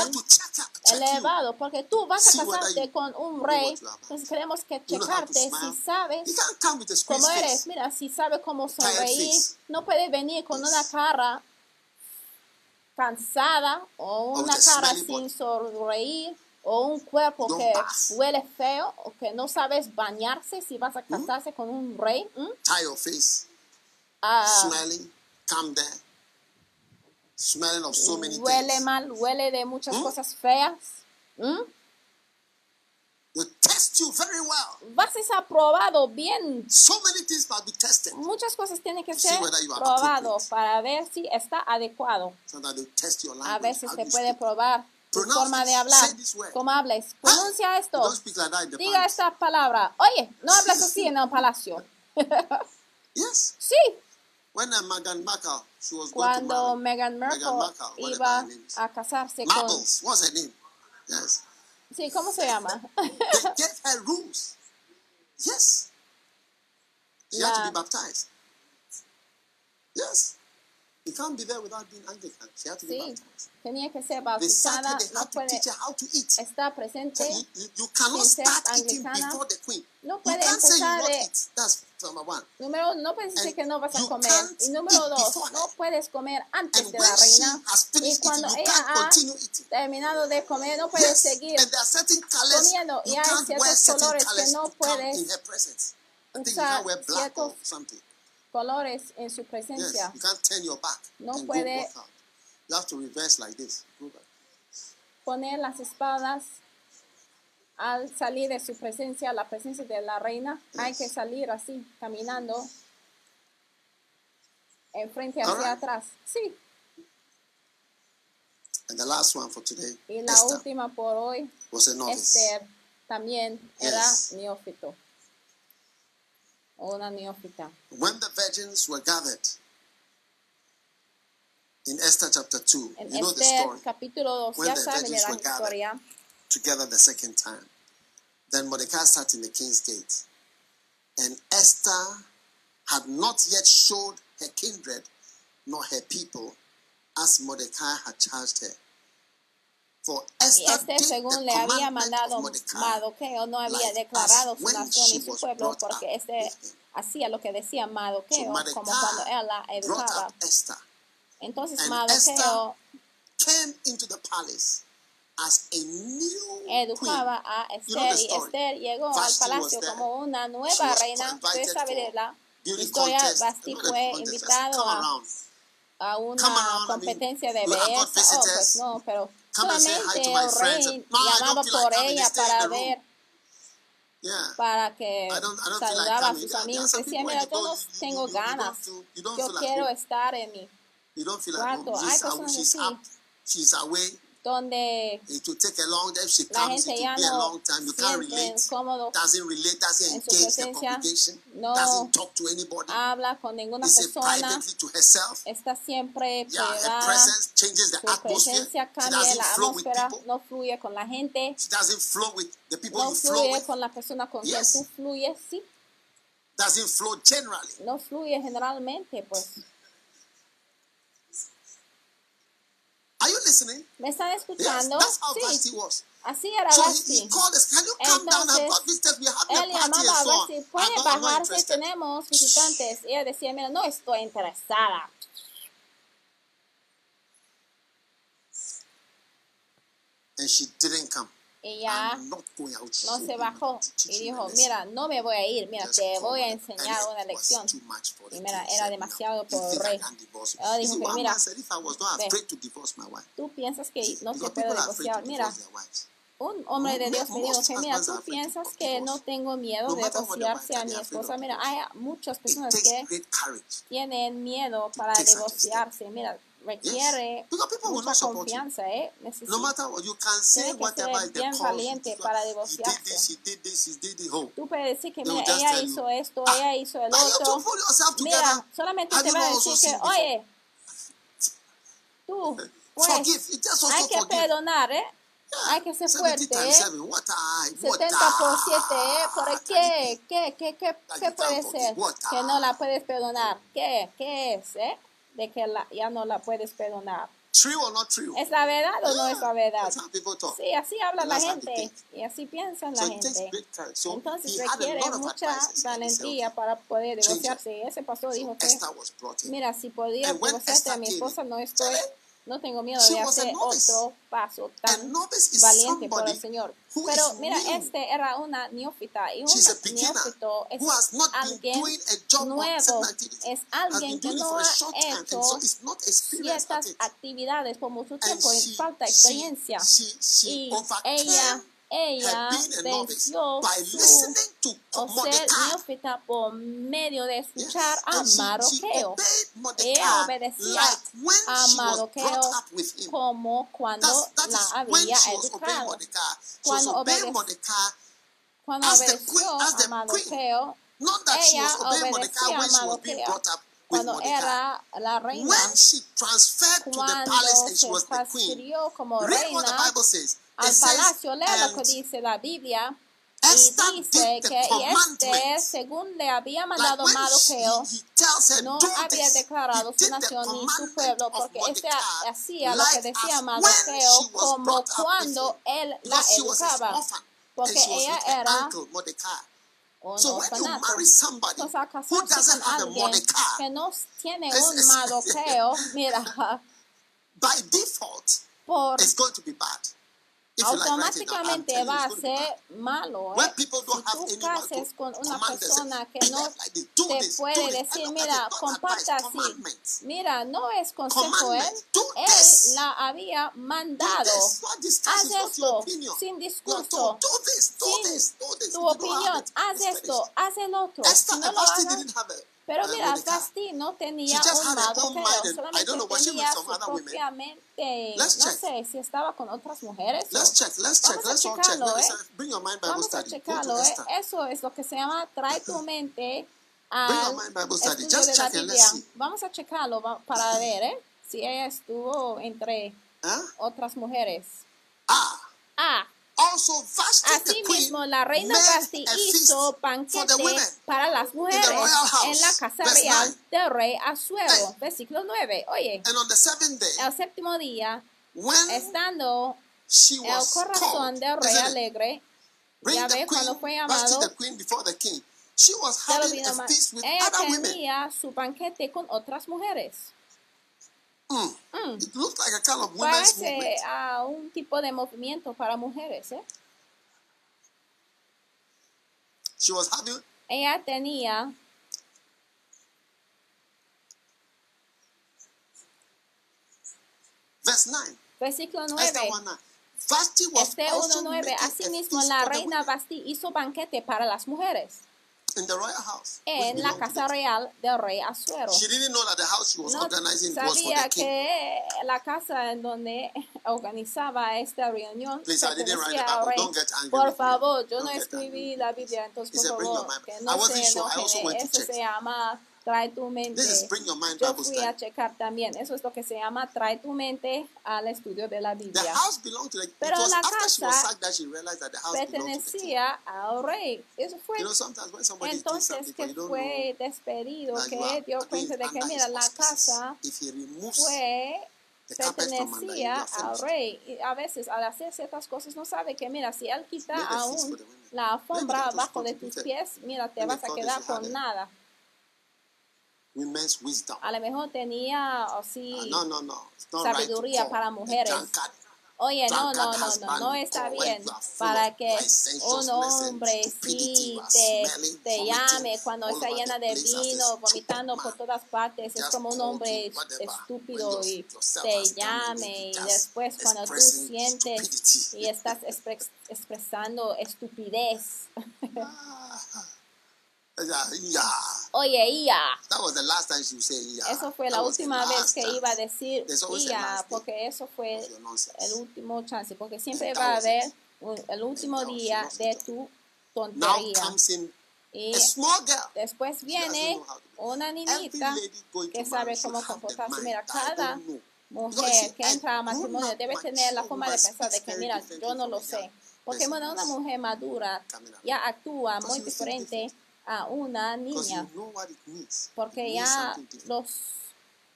A: elevado, porque tú vas a casarte con un rey, entonces tenemos que checarte si sabes cómo eres. Mira, si sabe cómo sonreír, no puede venir con una cara cansada o una cara sin sonreír o un cuerpo
B: Don't
A: que
B: bath.
A: huele feo o que no sabes bañarse si
B: Mm.
A: vas a casarse con un rey. ¿m?
B: Tie your face,
A: Ah,
B: smelling, come there, smelling of so many
A: huele
B: things.
A: mal, huele de muchas
B: ¿Mm?
A: cosas feas.
B: They test you very well.
A: Vas a ser aprobado bien.
B: So many things must be tested.
A: Muchas cosas tienen que ser probado para ver si está adecuado.
B: So that test your
A: A
B: language.
A: veces
B: how
A: se
B: you
A: puede probar tu forma de hablar. ¿Cómo hables? Pronuncia
B: You
A: esto. Diga esta palabra. Oye, no hablas así en el palacio.
B: Yes.
A: Sí,
B: When uh, Meghan Markle,
A: cuando. Meghan iba a casarse con...
B: Marbles, what's her name? Yes.
A: Sí, ¿cómo se llama?
B: They gave her rules. Yes. She had to
A: La-
B: be baptized. Yes. You can't be there without being Anglican. She had to be
A: Sí,
B: baptized.
A: tenía que ser bautizada,
B: they
A: no
B: had to
A: puede
B: teach her how to eat.
A: estar presente,
B: You, you, you cannot
A: sin ser
B: start eating
A: anglicana.
B: before the queen.
A: No
B: You
A: puede
B: can't say you not
A: de-
B: eat. That's number one.
A: Número uno, no que no vas a
B: you
A: comer.
B: can't
A: Y número
B: eat
A: dos,
B: before
A: no puedes comer antes
B: And
A: de la
B: she
A: reina.
B: has
A: Y
B: finished eating,
A: cuando
B: you
A: ella
B: can't
A: ha
B: continue eating.
A: terminado de comer, no puedes
B: Yes.
A: seguir
B: And there are certain colors
A: comiendo. Y hay
B: can't
A: ciertos colores que no puedes usar
B: can't
A: ciertos. Colores en su
B: Yes,
A: presencia.
B: you can't turn your back
A: No
B: and go
A: puede-
B: out. You have to reverse like this. Go back.
A: Poner las espadas al salir de su presencia, la presencia de la reina. Hay que
B: Yes.
A: salir así, caminando enfrente hacia
B: right.
A: atrás. Sí.
B: And the last one for today,
A: Y la
B: Esther
A: última por hoy,
B: was a novice.
A: Esther también era
B: Yes.
A: neófito. Neófita.
B: When the virgins were gathered in Esther chapter 2,
A: En
B: you know the story,
A: capítulo 2,
B: When
A: ya
B: the
A: saben
B: virgins were gathered. together the second time. Then Mordecai sat in the king's gate, and Esther had not yet showed her kindred nor her people as Mordecai had charged her.
A: Y
B: Esther
A: este, según le había mandado Mardoqueo, no había declarado su nación y su pueblo, porque este hacía lo que decía Mardoqueo, como cuando él la educaba. Entonces Mardoqueo educaba a Esther
B: the
A: y. Esther llegó al palacio como una nueva reina. Ustedes saben la historia. Basti fue invitado a, a una competencia de belleza. Oh, pues no, pero
B: Come and say hi
A: solamente
B: don't
A: llamaba por ella para ver para que saludaba a sus amigos. Decía, mira, yo no tengo ganas. Yo quiero estar en mi cuarto. Hay personas así. Donde
B: It will take a long time. She
A: la gente ya no
B: long time. You can't
A: sienten
B: relate.
A: cómodo
B: Doesn't relate. Doesn't
A: en su
B: engage the
A: presencia. No
B: Doesn't talk to anybody.
A: habla con ninguna persona. Está siempre
B: Yeah, her
A: pegada.
B: presence changes the
A: Su
B: atmosphere.
A: presencia
B: She
A: cambia
B: doesn't
A: la
B: flow with
A: atmósfera. No fluye con la gente.
B: She doesn't flow with the people
A: No
B: you flow
A: fluye
B: with.
A: con la persona con
B: Yes.
A: quien tú fluyes. Sí,
B: Doesn't flow generally.
A: no fluye generalmente. Pues,
B: Are you listening?
A: ¿me están
B: Yes,
A: escuchando?
B: that's how
A: Sí,
B: Vashti was.
A: así era
B: So he,
A: Basti.
B: he called us. Can you come down? I've got visitors. We're having
A: Él
B: a party and
A: llamaba a
B: I'm
A: puede bajarse, tenemos visitantes. Y ella decía, mira, no estoy interesada.
B: And she didn't come. Going out.
A: no se bajó y dijo, mira, no me voy a ir, mira, te voy a enseñar una lección. Y mira, era demasiado por el rey. Ella dijo que, mira,
B: Ve.
A: Tú piensas que no te puedo divorciar. Mira, un hombre de Dios me dijo que, mira, tú piensas que no tengo miedo de divorciarse a mi esposa. Mira, hay muchas personas que tienen miedo para divorciarse. Mira, requiere mucha confianza, ¿eh?
B: No
A: Necesita.
B: matter what, you can say whatever is the
A: bien valiente para divorciarse. Tú puedes decir que, mira, ella hizo esto,
B: "Ah,
A: ella hizo el
B: have
A: otro. Mira, solamente te va a decir que, oye, tú, pues, hay que perdonar, ¿eh? Hay que ser
B: 70
A: fuerte, ¿eh?
B: 7. What I, what
A: 70 por 7, ¿eh? ¿Por qué? ¿Qué, qué, qué, qué puede ser que no la puedes perdonar? ¿Qué? ¿Qué es, eh? De que la, ya no la puedes perdonar.
B: True or not true?
A: ¿Es la verdad o no es la verdad?
B: People talk.
A: Sí, así habla la gente y así piensa la
B: So
A: gente.
B: So
A: Entonces requiere mucha valentía para poder divorciarse. Ese pastor
B: So
A: dijo que, mira, si podía divorciarte a mi esposa, no estoy No tengo miedo de hacer otro paso tan valiente por el Señor. Pero mira, este era una neófita y un neófito. Es
B: who has not been
A: alguien
B: doing a job or
A: nuevo, es alguien que no ha hecho ciertas actividades por mucho tiempo y falta experiencia. Y ella, ella venció
B: by
A: su
B: listening to
A: o ser neófita por medio de escuchar a Mardoqueo. Ella obedecía a Mardoqueo como cuando la había educado. Cuando obedeció a Mardoqueo, Ella obedecía a Mardoqueo cuando era la reina,
B: When she transferred to the
A: cuando
B: palace and she
A: se
B: was the queen,
A: transfirió como
B: read what the
A: reina
B: Bible says. It
A: al palacio, lea lo que dice la Biblia, y dice que este, según le había mandado Mardoqueo, no había declarado su nación ni su pueblo, porque este hacía lo que decía Mardoqueo como cuando él la educaba, porque ella era
B: So when you marry somebody who doesn't have a Mordecai,
A: que no tiene un Mardoqueo, mira,
B: by default,
A: por
B: it's going to be bad. Like
A: automáticamente va a ser malo. ¿eh? Si tú cases con una persona que
B: "Be
A: no
B: like
A: te
B: this,
A: puede
B: this."
A: decir, mira, comparta así. Mira, no es consejo,
B: Commandment.
A: él, la había
B: Do
A: mandado. Haz esto sin discurso, sin tu opinión. Haz esto, haz el otro. Si no lo hagas, pero mira. Vasti no tenía un
B: and I
A: solamente tenía su
B: other women?
A: propia mente.
B: Let's
A: No
B: check.
A: sé si estaba con otras mujeres.
B: Let's check, let's check, let's
A: checarlo, ¿eh?
B: Bring your mind
A: Vamos a checarlo, ¿eh? Eso es lo que se llama trae tu mente al estudio
B: Just
A: de la Biblia. Vamos a checarlo para ver, ¿eh? Si ella estuvo entre
B: Huh?
A: otras mujeres.
B: Ah,
A: Ah, asimismo, la reina Vasti hizo banquete para las mujeres en la casa real del rey Asuero.
B: Hey.
A: Versículo 9. Oye,
B: And on the seventh day,
A: el séptimo día,
B: when
A: estando
B: she
A: el corazón del rey alegre,
B: Bring
A: ya
B: the
A: ve, cuando fue llamado,
B: the queen before the king. She was
A: ya lo
B: having
A: vino
B: a
A: ma-
B: feast with
A: ella tenía su banquete con otras mujeres.
B: Mm.
A: Mm.
B: It looked like a kind of women's
A: Parece
B: movement.
A: a un tipo de movimiento para mujeres. ¿eh?
B: She was having
A: Ella tenía
B: verse 9.
A: versículo
B: Esther
A: 9.
B: 1 9. Vashti was
A: Este
B: also
A: 1.9.
B: making a
A: Asimismo, la reina Basti hizo banquete para las mujeres
B: in the royal house.
A: en la casa real del rey Asuero.
B: She didn't know that the house she was
A: No
B: organizing was for
A: sabía
B: the king.
A: que la casa en donde organizaba esta reunión
B: Please, I didn't write the
A: pertenecía al
B: Bible.
A: rey.
B: Don't get angry
A: Por favor, yo
B: Don't
A: no escribí
B: angry.
A: la Biblia, entonces
B: He
A: por
B: said, "Bring your
A: favor,
B: mind."
A: que
B: I
A: no
B: wasn't
A: se
B: sure. I also
A: enojen.
B: went to
A: Eso
B: check.
A: se llama trae tu mente. Yo fui a checar también. Eso es lo que se llama trae tu mente al estudio de la Biblia. Pero la casa. Pertenecía al rey. Eso fue entonces que fue despedido, que dio cuenta de que mira, la casa fue pertenecía al rey. Y a veces al hacer ciertas cosas no sabe que mira, si él quita aún la alfombra abajo de tus pies, mira, te vas a quedar con nada.
B: Women's wisdom.
A: A lo mejor tenía
B: Ah,
A: así,
B: no, no, no. It's not
A: sabiduría
B: right
A: para mujeres.
B: drunkard.
A: oye, no, no, no, no, no está bien para que un hombre sí te, te llame cuando está llena de vino, vomitando por todas partes, es como un hombre estúpido y te llame y después cuando tú sientes y estás expres- expresando estupidez. Oye, ya.
B: That was the last time she yeah.
A: Eso fue
B: That
A: la última vez que iba a decir ya, porque eso fue el último chance, porque siempre va a haber el último día de tu tontería. Y después viene una niñita que sabe cómo comportarse. Mira, cada mujer que entra a matrimonio debe tener la forma de pensar de que, mira, yo no lo sé. Porque bueno, una mujer madura ya actúa muy diferente. A una niña. porque ya los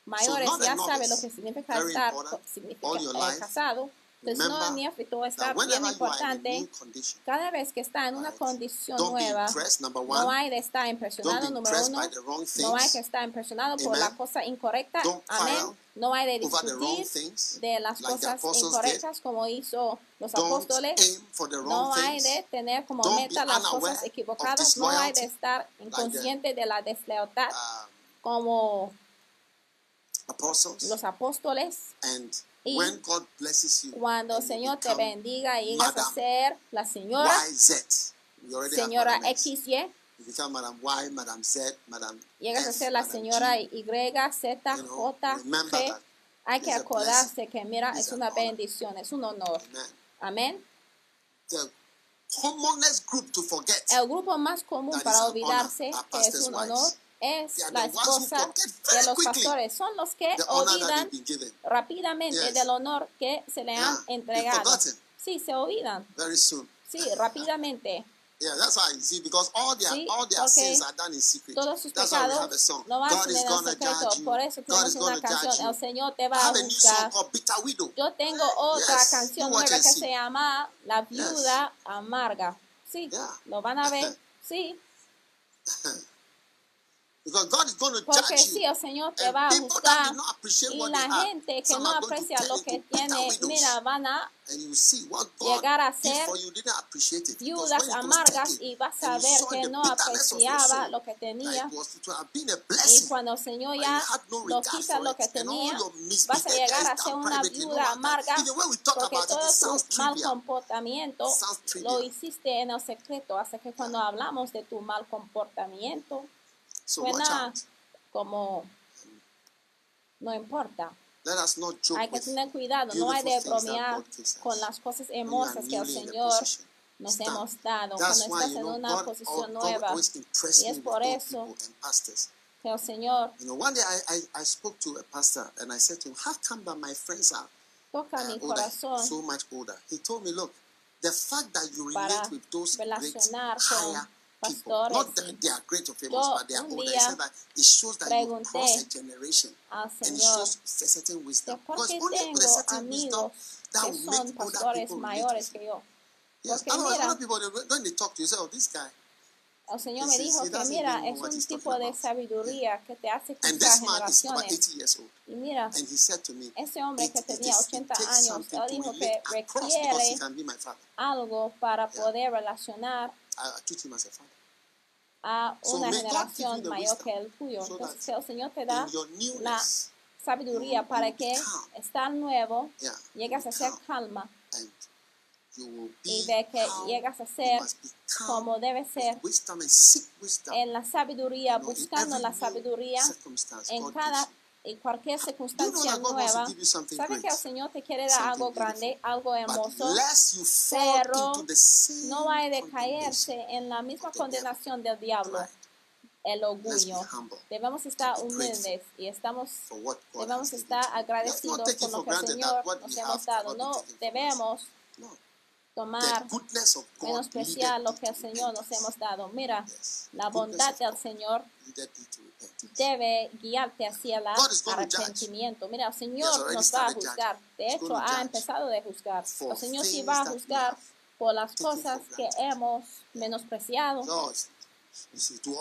A: mayores ya saben lo que significa estar significa, eh, casado. Entonces, no
B: Remember
A: neófito está bien importante. Cada vez que está en una condición nueva, no hay de estar impresionado, número uno. No hay que estar impresionado por la cosa incorrecta. Amén. No hay de discutir de las cosas incorrectas como hizo los apóstoles. No hay de tener como meta las cosas equivocadas. No hay de estar inconsciente de la deslealtad
B: Um,
A: como los apóstoles. Y
B: when God blesses you,
A: Cuando el Señor te bendiga y llegas a ser la señora,
B: YZ.
A: Señora. XY,
B: Y, Z,
A: llegas a ser la señora. Y, Z,
B: You know,
A: J, G. Hay que acordarse que, mira, es una bendición, es un honor. Amén. El grupo más común para olvidarse que es un honor es la esposa de los pastores. Son los que olvidan rápidamente del honor que se le han entregado. Sí, se olvidan. Sí, rápidamente.
B: Yeah, that's why you see, because all their
A: Sí,
B: all their
A: porque
B: sins are done in secret.
A: Todos sus
B: That's why we have a song.
A: no
B: God is gonna
A: secreto.
B: judge you.
A: Por eso
B: God is judge you.
A: El Señor te va a
B: have a new song
A: juzgar.
B: called Bitter Widow.
A: Yo tengo otra
B: Yes,
A: canción nueva que
B: see.
A: se llama La viuda amarga. Sí,
B: Yeah.
A: lo van a ver. Sí,
B: Because God is going to
A: porque
B: judge
A: sí,
B: you.
A: el Señor te va a
B: people that
A: juzgar.
B: did not appreciate
A: Y
B: what
A: la gente que no aprecia lo que tiene, mira, van a
B: And you see what God
A: llegar a ser
B: for you, didn't appreciate it. Because
A: viudas amargas y vas a ver que no apreciaba lo que tenía. Y cuando el Señor ya lo quita lo que tenía, vas a llegar a ser una viuda amarga porque todo tu mal comportamiento lo hiciste en el secreto. Así que cuando hablamos de tu mal comportamiento, suena como no importa.
B: Let us not joke
A: Hay que tener cuidado, no hay de bromear con las cosas hermosas que el Señor nos
B: Stand.
A: hemos dado.
B: That's
A: Cuando
B: why
A: estás en una
B: God,
A: posición nueva, Y es por eso que el Señor
B: You know, one day I, I, I spoke to a pastor and I said to him, How come that my friends are
A: toca
B: uh,
A: mi
B: older,
A: corazón
B: so much older? He told me, Look, the fact that you relate with those great higher
A: pastores.
B: not that they are great or famous,
A: Yo
B: but they are
A: un día
B: said that it shows that you
A: pregunté
B: cross a generation
A: al
B: and it
A: Señor
B: shows a certain
A: que
B: wisdom.
A: por
B: Because
A: qué
B: only with a
A: tengo
B: certain wisdom
A: amigos
B: that
A: que
B: will
A: son
B: make older
A: pastores mayores que yo.
B: Yes,
A: Porque
B: otherwise,
A: mira,
B: other people, they, when they talk to you, say, Oh, this guy.
A: El Señor me dijo que mira, es un tipo de sabiduría que te hace
B: And
A: cruzar
B: this man is about
A: generaciones.
B: 80 years old.
A: Y mira,
B: And he said to me,
A: ese hombre que tenía
B: is, it
A: 80
B: takes
A: años, él dijo que requiere algo para poder relacionar
B: As a father.
A: a
B: So
A: una
B: you
A: generación mayor que el tuyo.
B: so
A: Entonces el Señor te da
B: your
A: la
B: newness,
A: sabiduría para que estar nuevo
B: yeah,
A: llegas a ser calma y de que llegas a ser como debe ser
B: wisdom and seek wisdom.
A: en la sabiduría, buscando la sabiduría en cada y cualquier circunstancia nueva. Sabe que el? Señor te quiere dar algo grande, algo hermoso, pero no hay de caerse en la misma condenación del diablo, el orgullo.
B: humble
A: Debemos estar humildes y estamos debemos estar agradecidos
B: it
A: lo que el Señor nos
B: have
A: dado. No debemos. Tomar, menospreciar lo que el Señor nos hemos dado. Mira, la bondad del Señor debe guiarte hacia el arrepentimiento. Mira, el Señor nos va a juzgar. De hecho, ha empezado a juzgar. El Señor sí va a juzgar por las cosas que hemos menospreciado,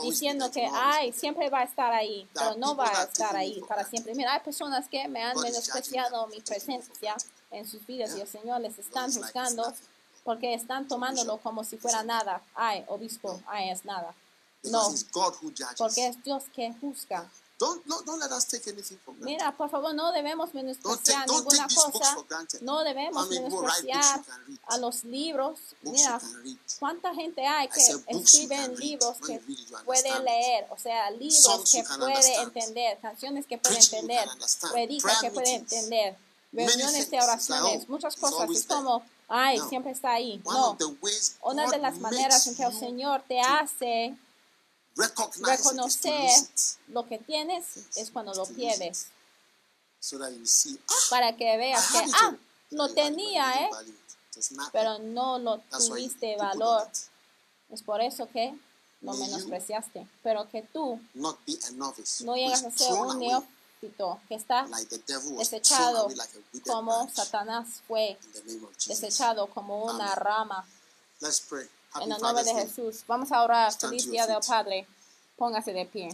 A: diciendo que, ay, siempre va a estar ahí, pero no va a estar ahí para siempre. Mira, hay personas que me han menospreciado mi presencia en sus vidas y el Señor les están juzgando. Porque están tomándolo como si fuera nada. Ay, obispo, ay, es nada. No,
B: it's God who judges.
A: porque es Dios que juzga.
B: Don't, no, don't let us take anything for granted.
A: Mira, por favor, no debemos menospreciar
B: don't
A: ninguna
B: take
A: cosa. No debemos
B: I mean,
A: menospreciar a los libros.
B: Books
A: Mira. ¿cuánta gente hay que
B: said
A: escriben libros que
B: you
A: puede leer? O sea, libros
B: Songs
A: que puede
B: understand.
A: entender, canciones que puede
B: Preaching
A: entender,
B: can understand.
A: predica
B: Prayer
A: que puede entender, reuniones de oraciones,
B: oh,
A: muchas cosas. Es como, ay,
B: No.
A: siempre está ahí. No, una de las maneras en que el Señor te hace reconocer lo que tienes es cuando lo pierdes.
B: it. So that you see, ah,
A: para que veas que, ah, lo tenía, ¿eh? Pero no lo tuviste valor. Es por eso que lo menospreciaste. Pero que tú no llegas a ser un
B: away
A: que está desechado como. Satanás fue desechado como una rama. En el nombre de. Jesús. Vamos a orar. Feliz día del. Padre. Póngase de pie.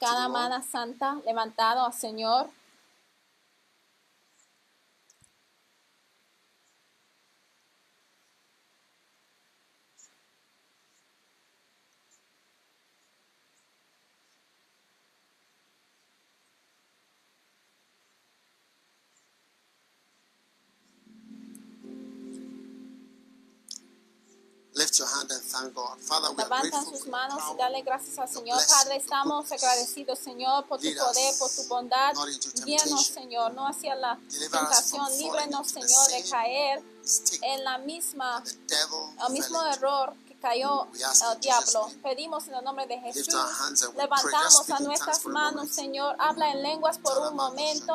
A: Cada mano santa levantado al Señor.
B: Lift your hand and thank God. Father, we are
A: Levantan
B: grateful
A: sus manos y dale gracias al Señor. Padre, estamos agradecidos, Señor, por tu poder, por tu bondad. Guíanos. Señor, no hacia la tentación. Líbranos, Señor, de caer en la misma, el mismo error que cayó el diablo. Pedimos en el nombre de Jesús. Levantamos a nuestras manos. Señor. Habla en lenguas por un momento.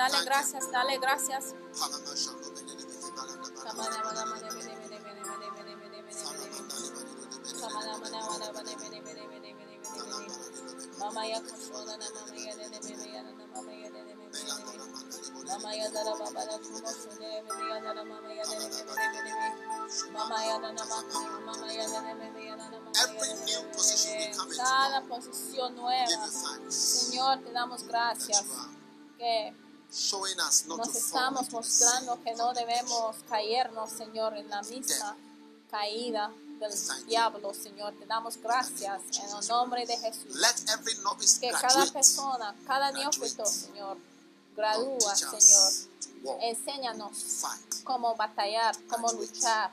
A: Dale gracias, dale gracias. Mama ya mama ya mene ya na na mama ya ya mama ya. Mama ya na mama ya ya mama
B: Every new position we come into,
A: Cada posición nueva. Señor, te damos gracias que Nos estamos mostrando que no debemos caernos, Señor, en la misma caída del diablo, Señor. Te damos gracias en el nombre de Jesús.
B: Let every novice
A: Que cada persona, cada neófito, Señor, gradúa, Señor. Enséñanos cómo batallar, cómo luchar,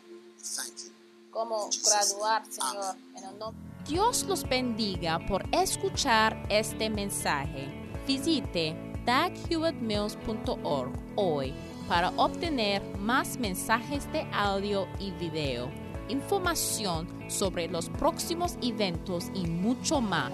A: cómo graduar, Señor, en el nombre. Dios los bendiga por escuchar este mensaje. Visite daghewittmills.org hoy para obtener más mensajes de audio y video, información sobre los próximos eventos y mucho más.